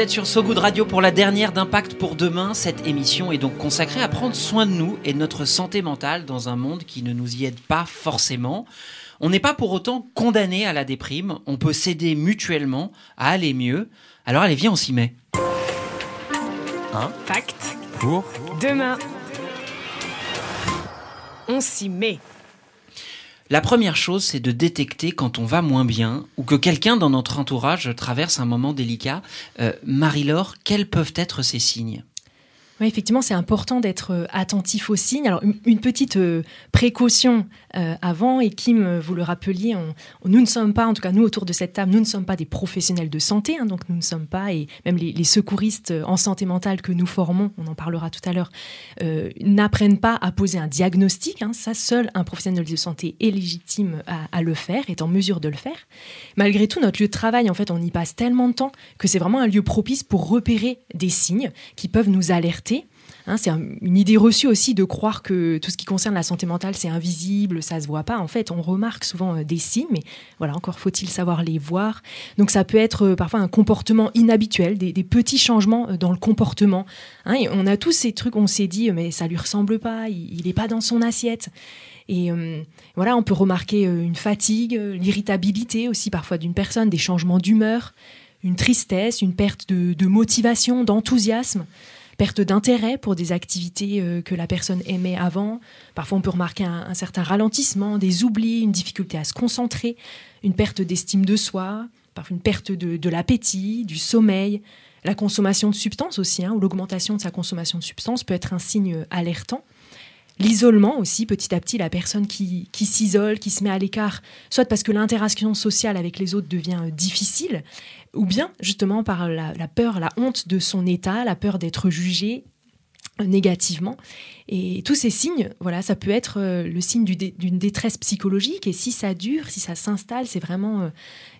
êtes sur So Good Radio pour la dernière d'Impact pour demain. Cette émission est donc consacrée à prendre soin de nous et de notre santé mentale dans un monde qui ne nous y aide pas forcément. On n'est pas pour autant condamné à la déprime, on peut s'aider mutuellement à aller mieux. Alors allez, viens, on s'y met. Impact pour demain. On s'y met. La première chose, c'est de détecter quand on va moins bien ou que quelqu'un dans notre entourage traverse un moment délicat. Euh, Marie-Laure, quels peuvent être ces signes? Oui, effectivement, c'est important d'être euh, attentif aux signes. Alors, une petite euh, précaution euh, avant, et Kim, vous le rappeliez, nous ne sommes pas, en tout cas nous autour de cette table, nous ne sommes pas des professionnels de santé, hein, donc nous ne sommes pas, et même les, secouristes en santé mentale que nous formons, on en parlera tout à l'heure, n'apprennent pas à poser un diagnostic. Hein. ça, seul un professionnel de santé est légitime à, à, le faire, est en mesure de le faire. Malgré tout, notre lieu de travail, en fait, on y passe tellement de temps que c'est vraiment un lieu propice pour repérer des signes qui peuvent nous alerter Hein, c'est une idée reçue aussi de croire que tout ce qui concerne la santé mentale, c'est invisible, ça se voit pas. En fait, on remarque souvent euh, des signes, mais voilà, encore faut-il savoir les voir. Donc ça peut être euh, parfois un comportement inhabituel, des, petits changements euh, dans le comportement. Hein, on a tous ces trucs, on s'est dit, mais ça lui ressemble pas, il n'est pas dans son assiette. Et voilà, on peut remarquer une fatigue, l'irritabilité aussi parfois d'une personne, des changements d'humeur, une tristesse, une perte de motivation, d'enthousiasme perte d'intérêt pour des activités euh, que la personne aimait avant. Parfois, on peut remarquer un, certain ralentissement, des oublis, une difficulté à se concentrer, une perte d'estime de soi, parfois une perte de, l'appétit, du sommeil. La consommation de substances aussi, hein, ou l'augmentation de sa consommation de substances peut être un signe alertant. L'isolement aussi, petit à petit, la personne qui, qui s'isole, qui se met à l'écart, soit parce que l'interaction sociale avec les autres devient euh, difficile, ou bien justement par la, peur, la honte de son état, la peur d'être jugé négativement. Et tous ces signes, voilà, ça peut être euh, le signe d'une détresse psychologique. Et si ça dure, si ça s'installe, c'est vraiment, euh,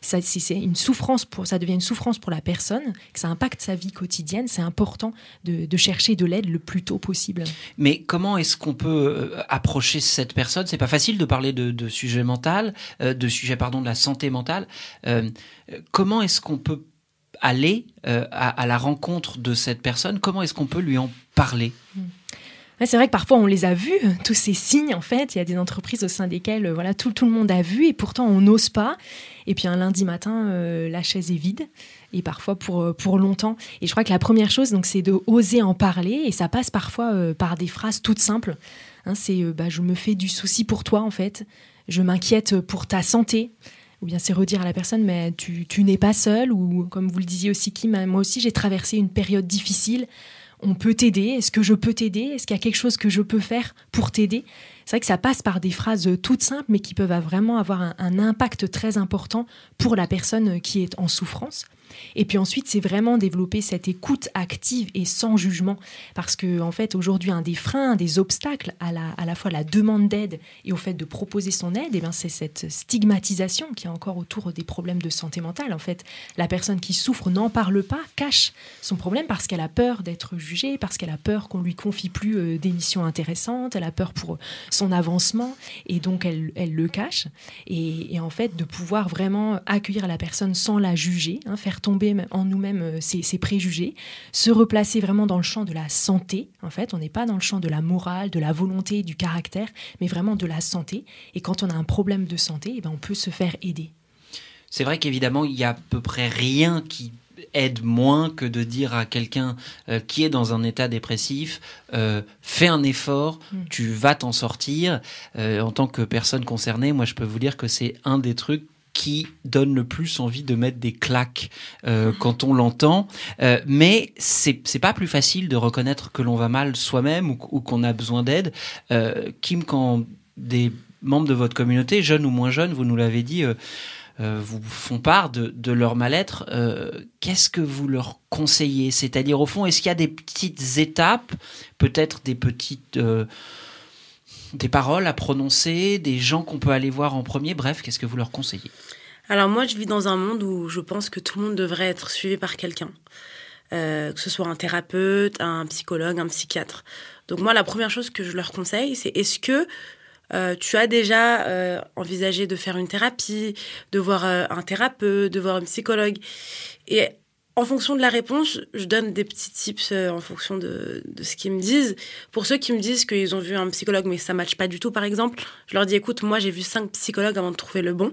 ça, c'est une souffrance pour, ça devient une souffrance pour la personne, que ça impacte sa vie quotidienne. C'est important de, chercher de l'aide le plus tôt possible. Mais comment est-ce qu'on peut euh, approcher cette personne? C'est pas facile de parler de, de sujet mental, de sujet pardon de la santé mentale. comment est-ce qu'on peut aller euh, à, la rencontre de cette personne Comment est-ce qu'on peut lui en parler? Hmm. C'est vrai que parfois on les a vus, tous ces signes en fait. Il y a des entreprises au sein desquelles voilà, tout, tout le monde a vu et pourtant on n'ose pas. Et puis un lundi matin, euh, la chaise est vide et parfois pour, euh, pour longtemps. Et je crois que la première chose, donc, c'est de oser en parler et ça passe parfois par des phrases toutes simples. Hein, c'est bah, je me fais du souci pour toi en fait, je m'inquiète pour ta santé ou bien c'est redire à la personne, mais tu, n'es pas seul, ou comme vous le disiez aussi, Kim, moi aussi j'ai traversé une période difficile, on peut t'aider, est-ce que je peux t'aider, est-ce qu'il y a quelque chose que je peux faire pour t'aider? C'est vrai que ça passe par des phrases toutes simples, mais qui peuvent vraiment avoir un impact très important pour la personne qui est en souffrance. Et puis ensuite, c'est vraiment développer cette écoute active et sans jugement. Parce que, en fait, aujourd'hui, un des freins, un des obstacles à la, à la fois la demande d'aide et au fait de proposer son aide, eh bien, c'est cette stigmatisation qui est encore autour des problèmes de santé mentale. En fait, la personne qui souffre n'en parle pas, cache son problème parce qu'elle a peur d'être jugée, parce qu'elle a peur qu'on lui confie plus euh, des missions intéressantes, elle a peur pour son avancement et donc elle, elle le cache. Et, en fait, de pouvoir vraiment accueillir la personne sans la juger, hein, faire tomber en nous-mêmes ces, euh, préjugés, se replacer vraiment dans le champ de la santé. En fait, on n'est pas dans le champ de la morale, de la volonté, du caractère, mais vraiment de la santé. Et quand on a un problème de santé, eh ben, on peut se faire aider. C'est vrai qu'évidemment, il y a à peu près rien qui aide moins que de dire à quelqu'un euh, qui est dans un état dépressif euh, fais un effort, mm. tu vas t'en sortir. en tant que personne concernée, moi je peux vous dire que c'est un des trucs qui donne le plus envie de mettre des claques euh, quand on l'entend. Euh, mais c'est c'est pas plus facile de reconnaître que l'on va mal soi-même ou, qu'on a besoin d'aide. Euh, Kim, quand des membres de votre communauté, jeunes ou moins jeunes, vous nous l'avez dit, vous font part de, de leur mal-être, qu'est-ce que vous leur conseillez? C'est-à-dire, au fond, est-ce qu'il y a des petites étapes, peut-être des petites des paroles à prononcer, des gens qu'on peut aller voir en premier. Bref, qu'est-ce que vous leur conseillez? Alors moi, je vis dans un monde où je pense que tout le monde devrait être suivi par quelqu'un. Euh, que ce soit un thérapeute, un psychologue, un psychiatre. Donc moi, la première chose que je leur conseille, c'est est-ce que euh, tu as déjà euh, envisagé de faire une thérapie, de voir un thérapeute, de voir un psychologue? Et en fonction de la réponse, je donne des petits tips euh, en fonction de, ce qu'ils me disent. Pour ceux qui me disent qu'ils ont vu un psychologue mais ça ne matche pas du tout, par exemple, je leur dis écoute, moi j'ai vu cinq psychologues avant de trouver le bon.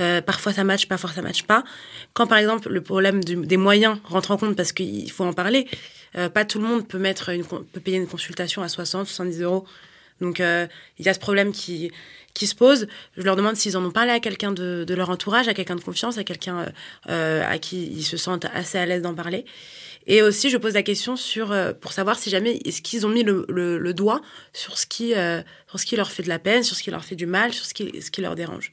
Euh, parfois ça matche, parfois ça matche pas. Quand par exemple le problème des moyens rentre en compte parce qu'il faut en parler, euh, pas tout le monde peut mettre peut payer une consultation à 60, 70 euros. Donc il y a ce problème qui qui se posent, je leur demande s'ils en ont parlé à quelqu'un de, leur entourage, à quelqu'un de confiance, à quelqu'un euh, euh, à qui ils se sentent assez à l'aise d'en parler. Et aussi, je pose la question sur euh, pour savoir si jamais est-ce qu'ils ont mis le, doigt sur ce qui sur ce qui leur fait de la peine, sur ce qui leur fait du mal, sur ce qui ce qui leur dérange.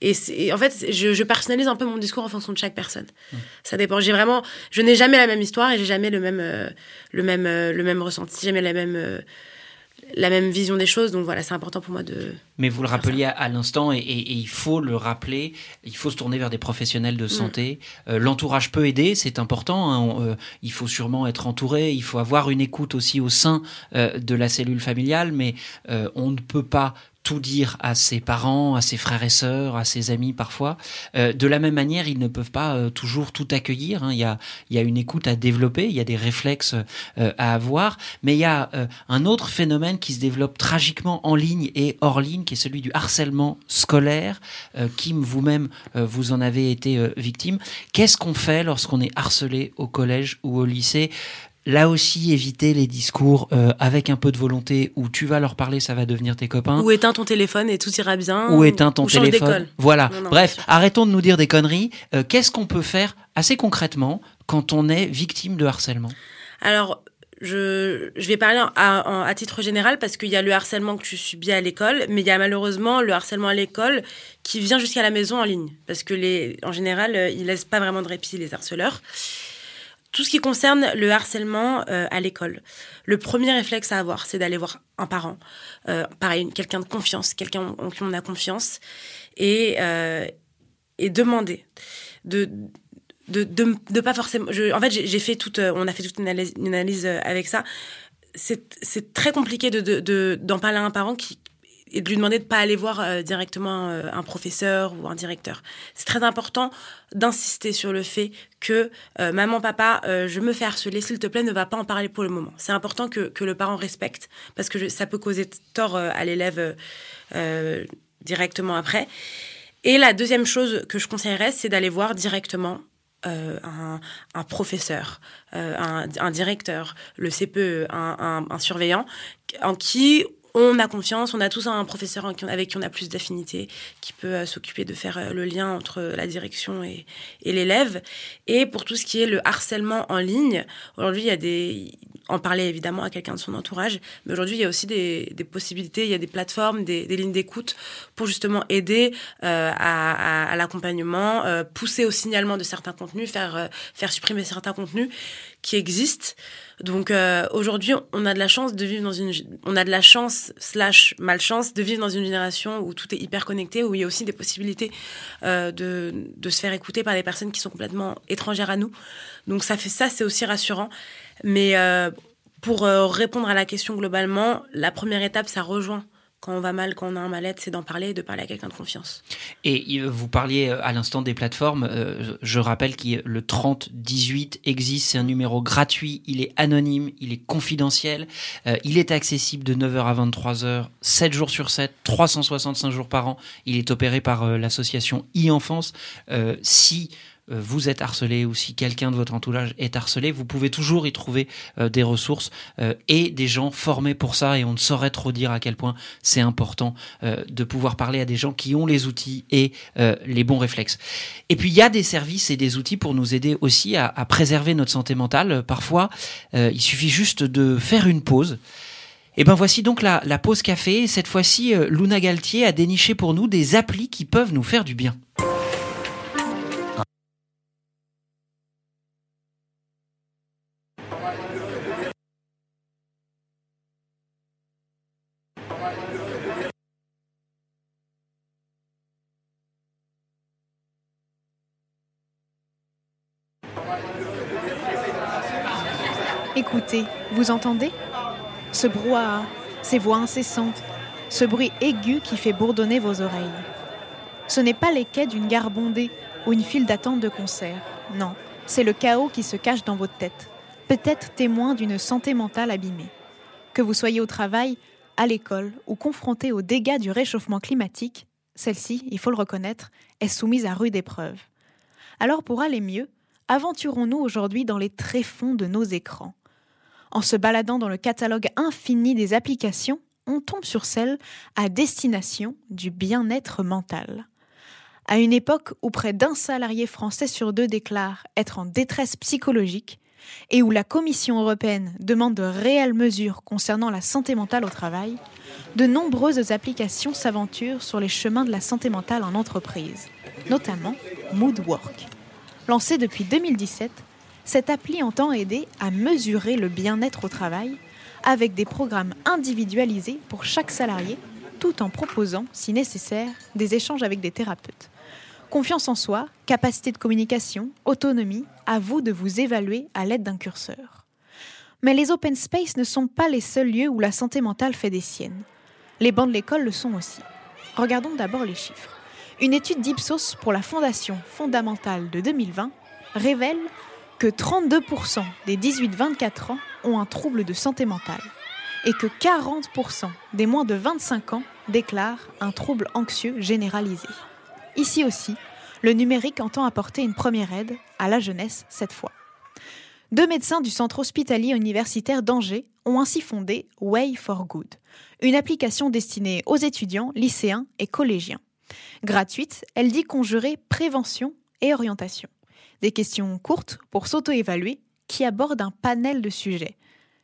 Et, en fait, je, personnalise un peu mon discours en fonction de chaque personne. Mmh. Ça dépend. J'ai vraiment, je n'ai jamais la même histoire et j'ai jamais le même le même le même ressenti, jamais la même la même vision des choses. Donc voilà, c'est important pour moi de. Mais vous le rappeliez à, l'instant, et, il faut le rappeler, il faut se tourner vers des professionnels de mm. santé. Euh, l'entourage peut aider, c'est important. Hein. Euh, il faut sûrement être entouré, il faut avoir une écoute aussi au sein euh, de la cellule familiale, mais on ne peut pas tout dire à ses parents, à ses frères et sœurs, à ses amis parfois. Euh, de la même manière, ils ne peuvent pas euh, toujours tout accueillir. Hein. Il, y a, une écoute à développer, il y a des réflexes euh, à avoir, mais il y a un autre phénomène qui se développe tragiquement en ligne et hors ligne, qui est celui du harcèlement scolaire. Kim, vous-même, vous en avez été victime. Qu'est-ce qu'on fait lorsqu'on est harcelé au collège ou au lycée? Là aussi, éviter les discours euh, avec un peu de volonté où tu vas leur parler, ça va devenir tes copains. Ou éteins ton téléphone et tout ira bien. Ou éteins ton téléphone. Voilà. Bref, arrêtons de nous dire des conneries. Euh, qu'est-ce qu'on peut faire assez concrètement quand on est victime de harcèlement? Alors, je, je, vais parler à, à titre général parce qu'il y a le harcèlement que tu subis à l'école, mais il y a malheureusement le harcèlement à l'école qui vient jusqu'à la maison en ligne. Parce que les, en général, euh, ils laissent pas vraiment de répit, les harceleurs tout ce qui concerne le harcèlement euh, à l'école, le premier réflexe à avoir, c'est d'aller voir un parent, euh, pareil, quelqu'un de confiance, quelqu'un en qui on a confiance, et, euh, et demander de de, de, pas forcément. Je, en fait, j'ai fait toute, on a fait toute une analyse, une analyse avec ça. C'est très compliqué de d'en de, parler à un parent qui, et de lui demander de pas aller voir euh, directement euh, un professeur ou un directeur. C'est très important d'insister sur le fait que euh, maman, papa, je me fais harceler, s'il te plaît, ne va pas en parler pour le moment. C'est important que, que, le parent respecte parce que ça peut causer tort à l'élève directement après. Et la deuxième chose que je conseillerais, c'est d'aller voir directement un, professeur, un, directeur, le CPE, un, surveillant, en qui on a confiance, on a tous un professeur avec qui on a plus d'affinité, qui peut euh, s'occuper de faire euh, le lien entre la direction et, l'élève. Et pour tout ce qui est le harcèlement en ligne, aujourd'hui, il y a des... En parler évidemment à quelqu'un de son entourage, mais aujourd'hui, il y a aussi des, possibilités, il y a des plateformes, des, lignes d'écoute pour justement aider euh, à, l'accompagnement, pousser au signalement de certains contenus, faire supprimer certains contenus qui existent. Donc euh, aujourd'hui, on a de la chance de vivre dans une, on a de la chance slash malchance de vivre dans une génération où tout est hyper connecté, où il y a aussi des possibilités euh, de, de se faire écouter par des personnes qui sont complètement étrangères à nous. Donc ça fait ça, c'est aussi rassurant. Mais euh, pour répondre à la question globalement, la première étape, ça rejoint quand on va mal, quand on a un mal-être, c'est d'en parler et de parler à quelqu'un de confiance. Et vous parliez euh, à l'instant des plateformes. Euh, je rappelle que le 3018 existe. C'est un numéro gratuit. Il est anonyme. Il est confidentiel. Euh, il est accessible de 9h à 23h, 7 jours sur 7, 365 jours par an. Il est opéré par l'association e-enfance. si euh, vous êtes harcelé ou si quelqu'un de votre entourage est harcelé, vous pouvez toujours y trouver euh, des ressources euh, et des gens formés pour ça. Et on ne saurait trop dire à quel point c'est important de pouvoir parler à des gens qui ont les outils et les bons réflexes. Et puis il y a des services et des outils pour nous aider aussi à, préserver notre santé mentale. Parfois, il suffit juste de faire une pause. Et ben voici donc la, la pause café. Cette fois-ci, Luna Galtier a déniché pour nous des applis qui peuvent nous faire du bien. Vous entendez? Ce brouhaha, ces voix incessantes, ce bruit aigu qui fait bourdonner vos oreilles. Ce n'est pas les quais d'une gare bondée ou une file d'attente de concert. Non, c'est le chaos qui se cache dans votre tête, peut-être témoin d'une santé mentale abîmée. Que vous soyez au travail, à l'école ou confronté aux dégâts du réchauffement climatique, celle-ci, il faut le reconnaître, est soumise à rude épreuve. Alors pour aller mieux, aventurons-nous aujourd'hui dans les tréfonds de nos écrans. En se baladant dans le catalogue infini des applications, on tombe sur celle à destination du bien-être mental. À une époque où près d'un salarié français sur deux déclare être en détresse psychologique et où la Commission européenne demande de réelles mesures concernant la santé mentale au travail, de nombreuses applications s'aventurent sur les chemins de la santé mentale en entreprise, notamment Moodwork. Lancée depuis 2017, cette appli entend aider à mesurer le bien-être au travail avec des programmes individualisés pour chaque salarié, tout en proposant, si nécessaire, des échanges avec des thérapeutes. Confiance en soi, capacité de communication, autonomie, à vous de vous évaluer à l'aide d'un curseur. Mais les open space ne sont pas les seuls lieux où la santé mentale fait des siennes. Les bancs de l'école le sont aussi. Regardons d'abord les chiffres. Une étude d'Ipsos pour la Fondation fondamentale de 2020 révèle que 32% des 18-24 ans ont un trouble de santé mentale et que 40% des moins de 25 ans déclarent un trouble anxieux généralisé. Ici aussi, le numérique entend apporter une première aide à la jeunesse cette fois. Deux médecins du centre hospitalier universitaire d'Angers ont ainsi fondé Way for Good, une application destinée aux étudiants, lycéens et collégiens. Gratuite, elle dit conjurer prévention et orientation. Des questions courtes pour s'auto-évaluer qui abordent un panel de sujets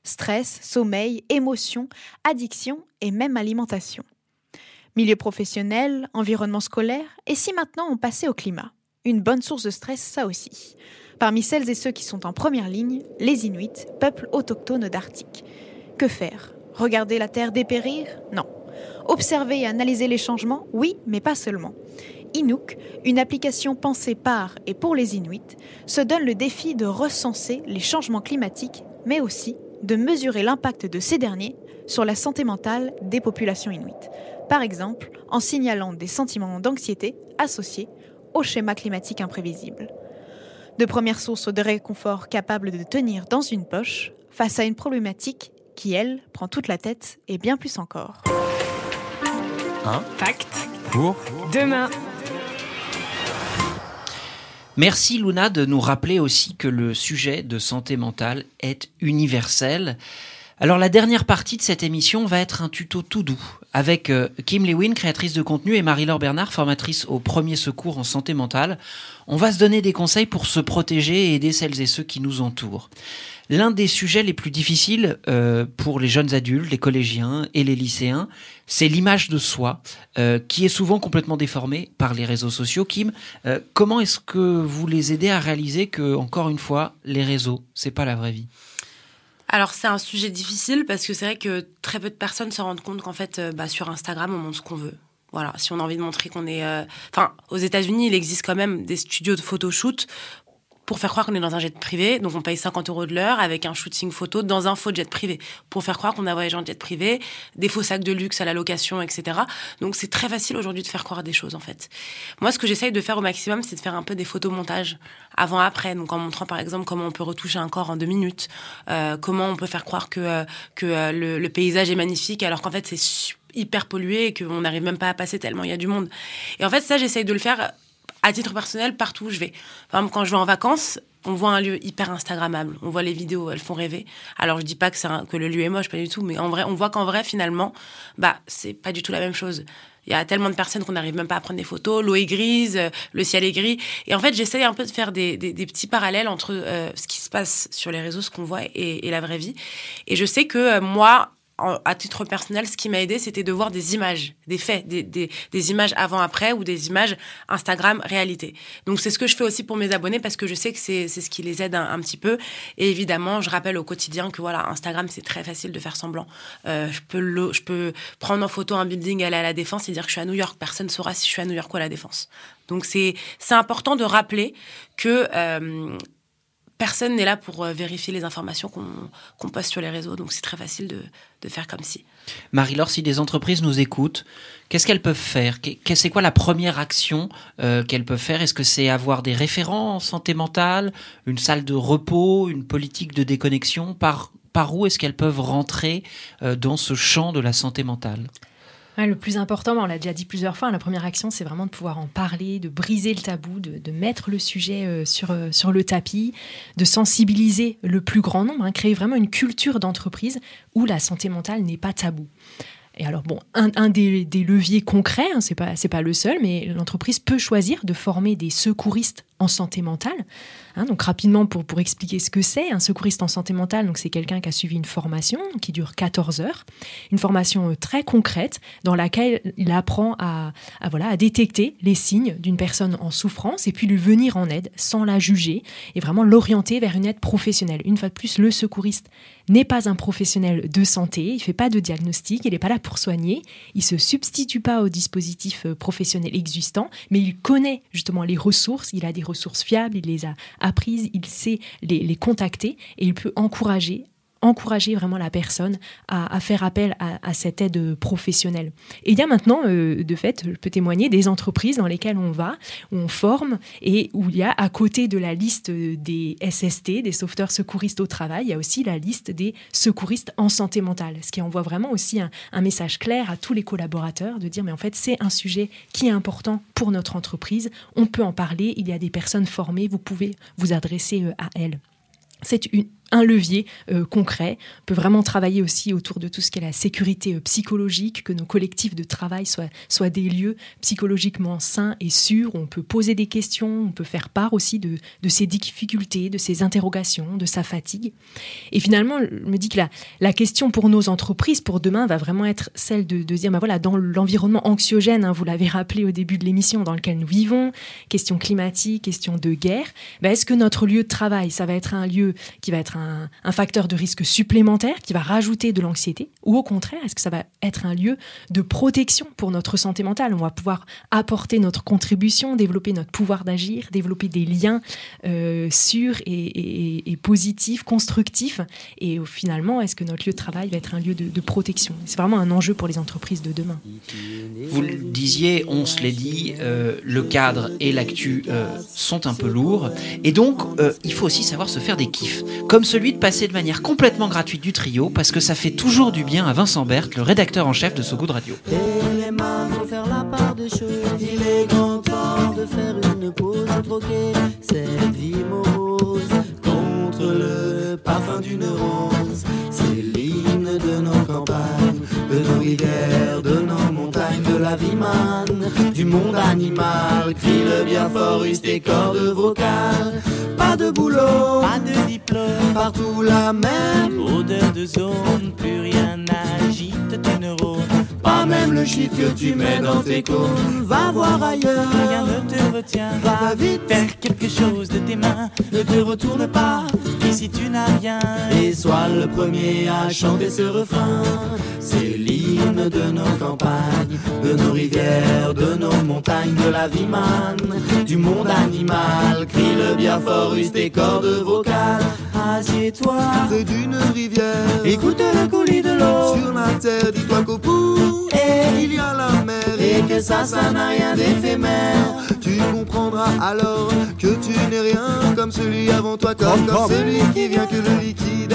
stress, sommeil, émotion, addiction et même alimentation. Milieu professionnel, environnement scolaire, et si maintenant on passait au climat? Une bonne source de stress, ça aussi. Parmi celles et ceux qui sont en première ligne, les Inuits, peuple autochtone d'Arctique. Que faire? Regarder la Terre dépérir? Non. Observer et analyser les changements? Oui, mais pas seulement. Inuk, une application pensée par et pour les Inuits, se donne le défi de recenser les changements climatiques, mais aussi de mesurer l'impact de ces derniers sur la santé mentale des populations inuites, par exemple en signalant des sentiments d'anxiété associés au schéma climatique imprévisible. De premières sources de réconfort capables de tenir dans une poche face à une problématique qui, elle, prend toute la tête et bien plus encore. Un pacte pour? Demain. Merci Luna de nous rappeler aussi que le sujet de santé mentale est universel. Alors la dernière partie de cette émission va être un tuto tout doux avec euh, Kim Lewin, créatrice de contenu, et Marie-Laure Bernard, formatrice au premier secours en santé mentale. On va se donner des conseils pour se protéger et aider celles et ceux qui nous entourent. L'un des sujets les plus difficiles euh, pour les jeunes adultes, les collégiens et les lycéens, c'est l'image de soi, euh, qui est souvent complètement déformée par les réseaux sociaux. Kim, euh, comment est-ce que vous les aidez à réaliser que, encore une fois, les réseaux, c'est pas la vraie vie? Alors c'est un sujet difficile parce que c'est vrai que très peu de personnes se rendent compte qu'en fait bah, sur Instagram on montre ce qu'on veut. Voilà, si on a envie de montrer qu'on est, enfin, aux États-Unis, il existe quand même des studios de photoshoot pour faire croire qu'on est dans un jet privé. Donc on paye 50 euros de l'heure avec un shooting photo dans un faux jet privé pour faire croire qu'on a voyagé en jet privé, des faux sacs de luxe à la location, etc. Donc c'est très facile aujourd'hui de faire croire des choses en fait. Moi, ce que j'essaye de faire au maximum, c'est de faire un peu des photomontages avant-après. Donc en montrant par exemple comment on peut retoucher un corps en deux minutes, euh, comment on peut faire croire que euh, que euh, le, le, paysage est magnifique alors qu'en fait c'est hyper pollué et qu'on n'arrive même pas à passer tellement il y a du monde. Et en fait ça, j'essaye de le faire à titre personnel, partout où je vais. Par exemple, quand je vais en vacances, on voit un lieu hyper instagrammable. On voit les vidéos, elles font rêver. Alors je dis pas que, que le lieu est moche, pas du tout, mais en vrai, on voit qu'en vrai, finalement, bah c'est pas du tout la même chose. Il y a tellement de personnes qu'on n'arrive même pas à prendre des photos. L'eau est grise, euh, le ciel est gris. Et en fait, j'essaye un peu de faire des, petits parallèles entre euh, ce qui se passe sur les réseaux, ce qu'on voit, et, et, la vraie vie. Et je sais que euh, moi, à titre personnel, ce qui m'a aidé, c'était de voir des images, des faits, des, des, des images avant-après ou des images Instagram réalité. Donc c'est ce que je fais aussi pour mes abonnés parce que je sais que c'est ce qui les aide un, petit peu. Et évidemment, je rappelle au quotidien que voilà, Instagram c'est très facile de faire semblant. Euh, je peux le, je peux prendre en photo un building, aller à la défense et dire que je suis à New York. Personne ne saura si je suis à New York ou à la défense. Donc c'est c'est important de rappeler que euh, personne n'est là pour vérifier les informations qu'on poste sur les réseaux. Donc c'est très facile de, de faire comme si. Marie-Laure, si des entreprises nous écoutent, qu'est-ce qu'elles peuvent faire? C'est quoi la première action qu'elles peuvent faire? Est-ce que c'est avoir des référents en santé mentale, une salle de repos, une politique de déconnexion? Par, par où est-ce qu'elles peuvent rentrer dans ce champ de la santé mentale? Le plus important, on l'a déjà dit plusieurs fois, la première action, c'est vraiment de pouvoir en parler, de briser le tabou, de, mettre le sujet euh, sur, euh, sur le tapis, de sensibiliser le plus grand nombre, hein, créer vraiment une culture d'entreprise où la santé mentale n'est pas tabou. Et alors, bon, un, des, leviers concrets, hein, c'est pas, pas le seul, mais l'entreprise peut choisir de former des secouristes en santé mentale. Hein, donc rapidement pour, pour expliquer ce que c'est, un secouriste en santé mentale, donc c'est quelqu'un qui a suivi une formation qui dure 14 heures, une formation euh, très concrète dans laquelle il apprend à, voilà à détecter les signes d'une personne en souffrance et puis lui venir en aide sans la juger et vraiment l'orienter vers une aide professionnelle. Une fois de plus, le secouriste n'est pas un professionnel de santé, il fait pas de diagnostic, il n'est pas là pour soigner, il se substitue pas au dispositif euh, professionnel existant, mais il connaît justement les ressources, il a des ressources fiables, il les a apprises, il sait les, les contacter et il peut encourager encourager vraiment la personne à, faire appel à, cette aide professionnelle. Et il y a maintenant, euh, de fait, je peux témoigner, des entreprises dans lesquelles on va, où on forme et où il y a à côté de la liste des SST, des sauveteurs secouristes au travail, il y a aussi la liste des secouristes en santé mentale, ce qui envoie vraiment aussi un, un message clair à tous les collaborateurs de dire mais en fait c'est un sujet qui est important pour notre entreprise, on peut en parler, il y a des personnes formées, vous pouvez vous adresser euh, à elles. C'est une, un levier euh, concret. On peut vraiment travailler aussi autour de tout ce qui est la sécurité euh, psychologique, que nos collectifs de travail soient, soient des lieux psychologiquement sains et sûrs. On peut poser des questions, on peut faire part aussi de, de ses difficultés, de ses interrogations, de sa fatigue. Et finalement, je me dis que la, la question pour nos entreprises, pour demain, va vraiment être celle de, de dire, bah voilà, dans l'environnement anxiogène, hein, vous l'avez rappelé au début de l'émission, dans lequel nous vivons, question climatique, question de guerre, bah est-ce que notre lieu de travail, ça va être un lieu qui va être facteur de risque supplémentaire qui va rajouter de l'anxiété Ou au contraire, est-ce que ça va être un lieu de protection pour notre santé mentale? On va pouvoir apporter notre contribution, développer notre pouvoir d'agir, développer des liens euh, sûrs et, positifs, constructifs. Et finalement, est-ce que notre lieu de travail va être un lieu de, protection? C'est vraiment un enjeu pour les entreprises de demain. Vous le disiez, on se l'est dit, euh, le cadre et l'actu euh, sont un peu lourds. Et donc, il faut aussi savoir se faire des kiffs. Comme celui de passer de manière complètement gratuite du trio, parce que ça fait toujours du bien à Vincent Berthe, le rédacteur en chef de So Good Radio. De nos campagnes, de nos rivières, de nos montagnes, de la vie manne, du monde animal. Crie le bien fort, use tes cordes vocales. Pas de boulot, pas de diplôme, partout la même odeur de zone, plus rien n'agite tes neurones. Pas même le shit que tu mets dans tes cônes. Va voir ailleurs, rien ne te retient. Va vite, faire quelque chose de tes mains. Ne te retourne pas, ici tu n'as rien. Et sois le premier à chanter ce refrain. C'est l'hymne de nos campagnes, de nos rivières, de nos montagnes, de la vie manne, du monde animal. Crie le bien fort, use tes cordes vocales. Assieds-toi près d'une rivière, écoute le coulis de l'eau. Sur la terre, dis-toi qu'au bout, et il y a la mer. Et que ça, ça n'a rien d'éphémère. Tu comprendras alors que tu n'es rien comme celui avant toi, comme, comme celui qui vient que le liquide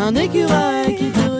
un écureuil qui regarde.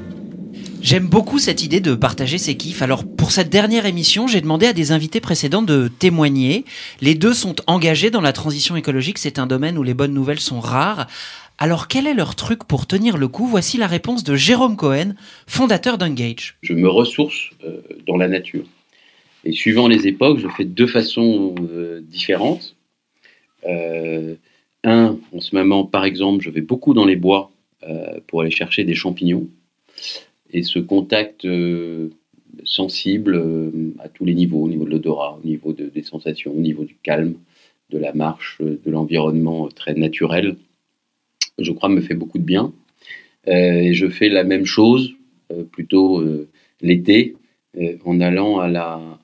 J'aime beaucoup cette idée de partager ses kiffs. Alors pour cette dernière émission, j'ai demandé à des invités précédents de témoigner. Les deux sont engagés dans la transition écologique. C'est un domaine où les bonnes nouvelles sont rares. Alors quel est leur truc pour tenir le coup? Voici la réponse de Jérôme Cohen, fondateur d'Engage. Je me ressource euh, dans la nature. Et suivant les époques, je fais de deux façons euh, différentes. Euh, un, en ce moment, par exemple, je vais beaucoup dans les bois pour aller chercher des champignons et ce contact euh, sensible euh, à tous les niveaux, au niveau de l'odorat, au niveau des sensations, au niveau du calme, de la marche, euh, de l'environnement très naturel, je crois me fait beaucoup de bien. et je fais la même chose plutôt l'été en allant à la,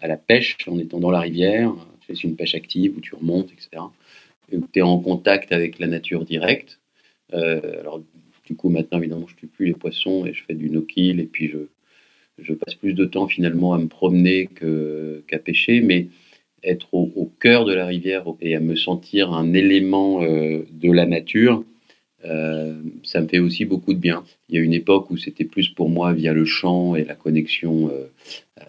à la pêche, en étant dans la rivière. C'est une pêche active où tu remontes, etc. Et où tu es en contact avec la nature directe. Du coup, maintenant, évidemment, je tue plus les poissons et je fais du no-kill. Et puis, je, passe plus de temps finalement à me promener qu'à pêcher. Mais être au, cœur de la rivière et à me sentir un élément euh, de la nature, euh, ça me fait aussi beaucoup de bien. Il y a une époque où c'était plus pour moi via le chant et la connexion euh,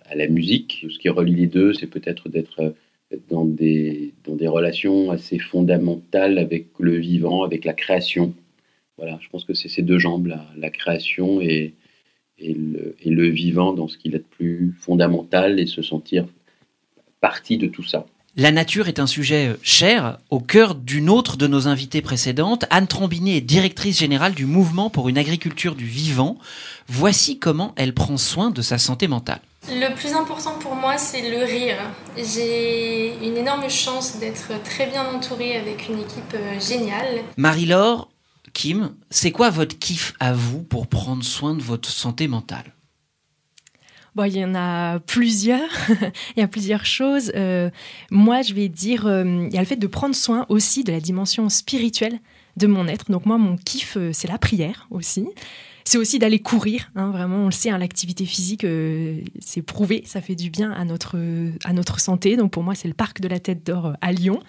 à la musique. Ce qui relie les deux, c'est peut-être d'être dans des relations assez fondamentales avec le vivant, avec la création. Voilà, je pense que c'est ces deux jambes, la, création et, et, le, vivant dans ce qu'il a de plus fondamental et se sentir partie de tout ça. La nature est un sujet euh, cher, au cœur d'une autre de nos invitées précédentes. Anne Trombinet est directrice générale du mouvement pour une agriculture du vivant. Voici comment elle prend soin de sa santé mentale. Le plus important pour moi, c'est le rire. J'ai une énorme chance d'être très bien entourée avec une équipe euh, géniale. Marie-Laure, Kim, c'est quoi votre kiff à vous pour prendre soin de votre santé mentale? Bon, il y en a plusieurs. (laughs) il y a plusieurs choses. Euh, moi, je vais dire, euh, il y a le fait de prendre soin aussi de la dimension spirituelle de mon être. Donc moi, mon kiff, euh, c'est la prière aussi. C'est aussi d'aller courir. Hein, vraiment, on le sait, hein, l'activité physique, c'est prouvé, ça fait du bien à notre, à notre santé. Donc pour moi, c'est le parc de la Tête d'Or à Lyon.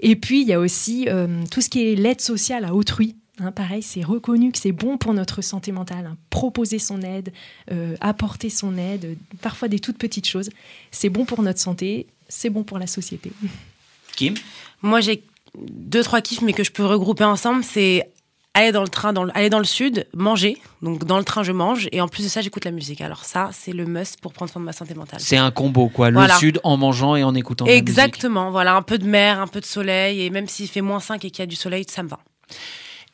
Et puis, il y a aussi tout ce qui est l'aide sociale à autrui. Hein, pareil, c'est reconnu que c'est bon pour notre santé mentale. Hein. Proposer son aide, euh, apporter son aide, parfois des toutes petites choses. C'est bon pour notre santé, c'est bon pour la société. (laughs) Kim? Moi, j'ai deux, trois kiffs, mais que je peux regrouper ensemble. C'est aller dans le train, dans aller dans le sud, manger. Donc dans le train, je mange. Et en plus de ça, j'écoute la musique. Alors ça, c'est le must pour prendre soin de ma santé mentale. C'est un combo, quoi. Le sud en mangeant et en écoutant Exactement. la musique. Voilà, un peu de mer, un peu de soleil. Et même s'il fait moins 5 et qu'il y a du soleil, ça me va.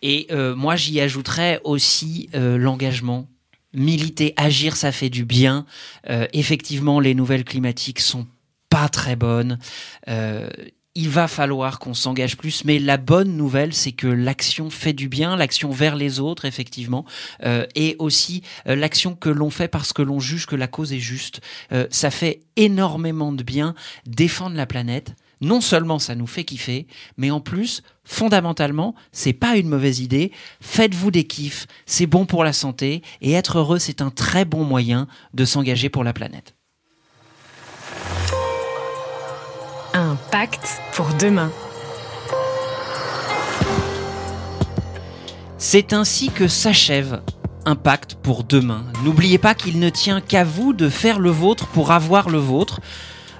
Et euh, moi, j'y ajouterais aussi euh, l'engagement. Militer, agir, ça fait du bien. Euh, effectivement, les nouvelles climatiques sont pas très bonnes. il va falloir qu'on s'engage plus, mais la bonne nouvelle, c'est que l'action fait du bien, l'action vers les autres, effectivement, et aussi l'action que l'on fait parce que l'on juge que la cause est juste. ça fait énormément de bien défendre la planète non seulement ça nous fait kiffer, mais en plus, fondamentalement, c'est pas une mauvaise idée. Faites-vous des kiffs, c'est bon pour la santé, et être heureux, c'est un très bon moyen de s'engager pour la planète. Un pacte pour demain. C'est ainsi que s'achève un pacte pour demain. N'oubliez pas qu'il ne tient qu'à vous de faire le vôtre pour avoir le vôtre.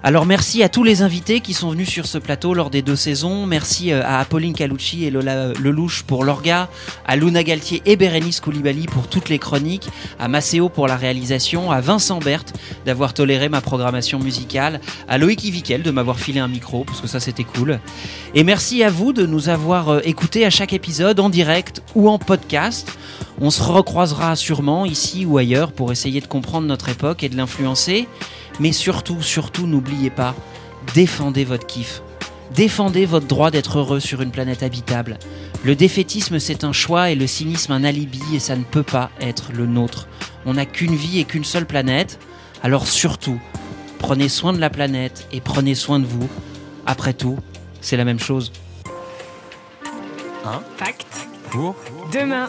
Alors merci à tous les invités qui sont venus sur ce plateau lors des deux saisons. Merci euh, à Apolline Calucci et Lola Lelouch pour l'orga, à Luna Galtier et Bérénice Koulibaly pour toutes les chroniques, à Maceo pour la réalisation, à Vincent Berthe d'avoir toléré ma programmation musicale, à Loïc Ivikel de m'avoir filé un micro parce que ça c'était cool. Et merci à vous de nous avoir euh, écoutés à chaque épisode en direct ou en podcast. On se recroisera sûrement ici ou ailleurs pour essayer de comprendre notre époque et de l'influencer. Mais surtout, surtout, n'oubliez pas, défendez votre kiff. Défendez votre droit d'être heureux sur une planète habitable. Le défaitisme, c'est un choix et le cynisme un alibi et ça ne peut pas être le nôtre. On n'a qu'une vie et qu'une seule planète. Alors surtout, prenez soin de la planète et prenez soin de vous. Après tout, c'est la même chose. Un Pacte pour? Demain.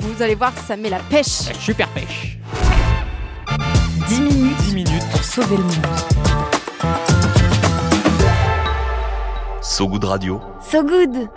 Vous allez voir, ça met la pêche. Super pêche. 10 minutes, 10 minutes pour sauver le monde. So Good Radio. So Good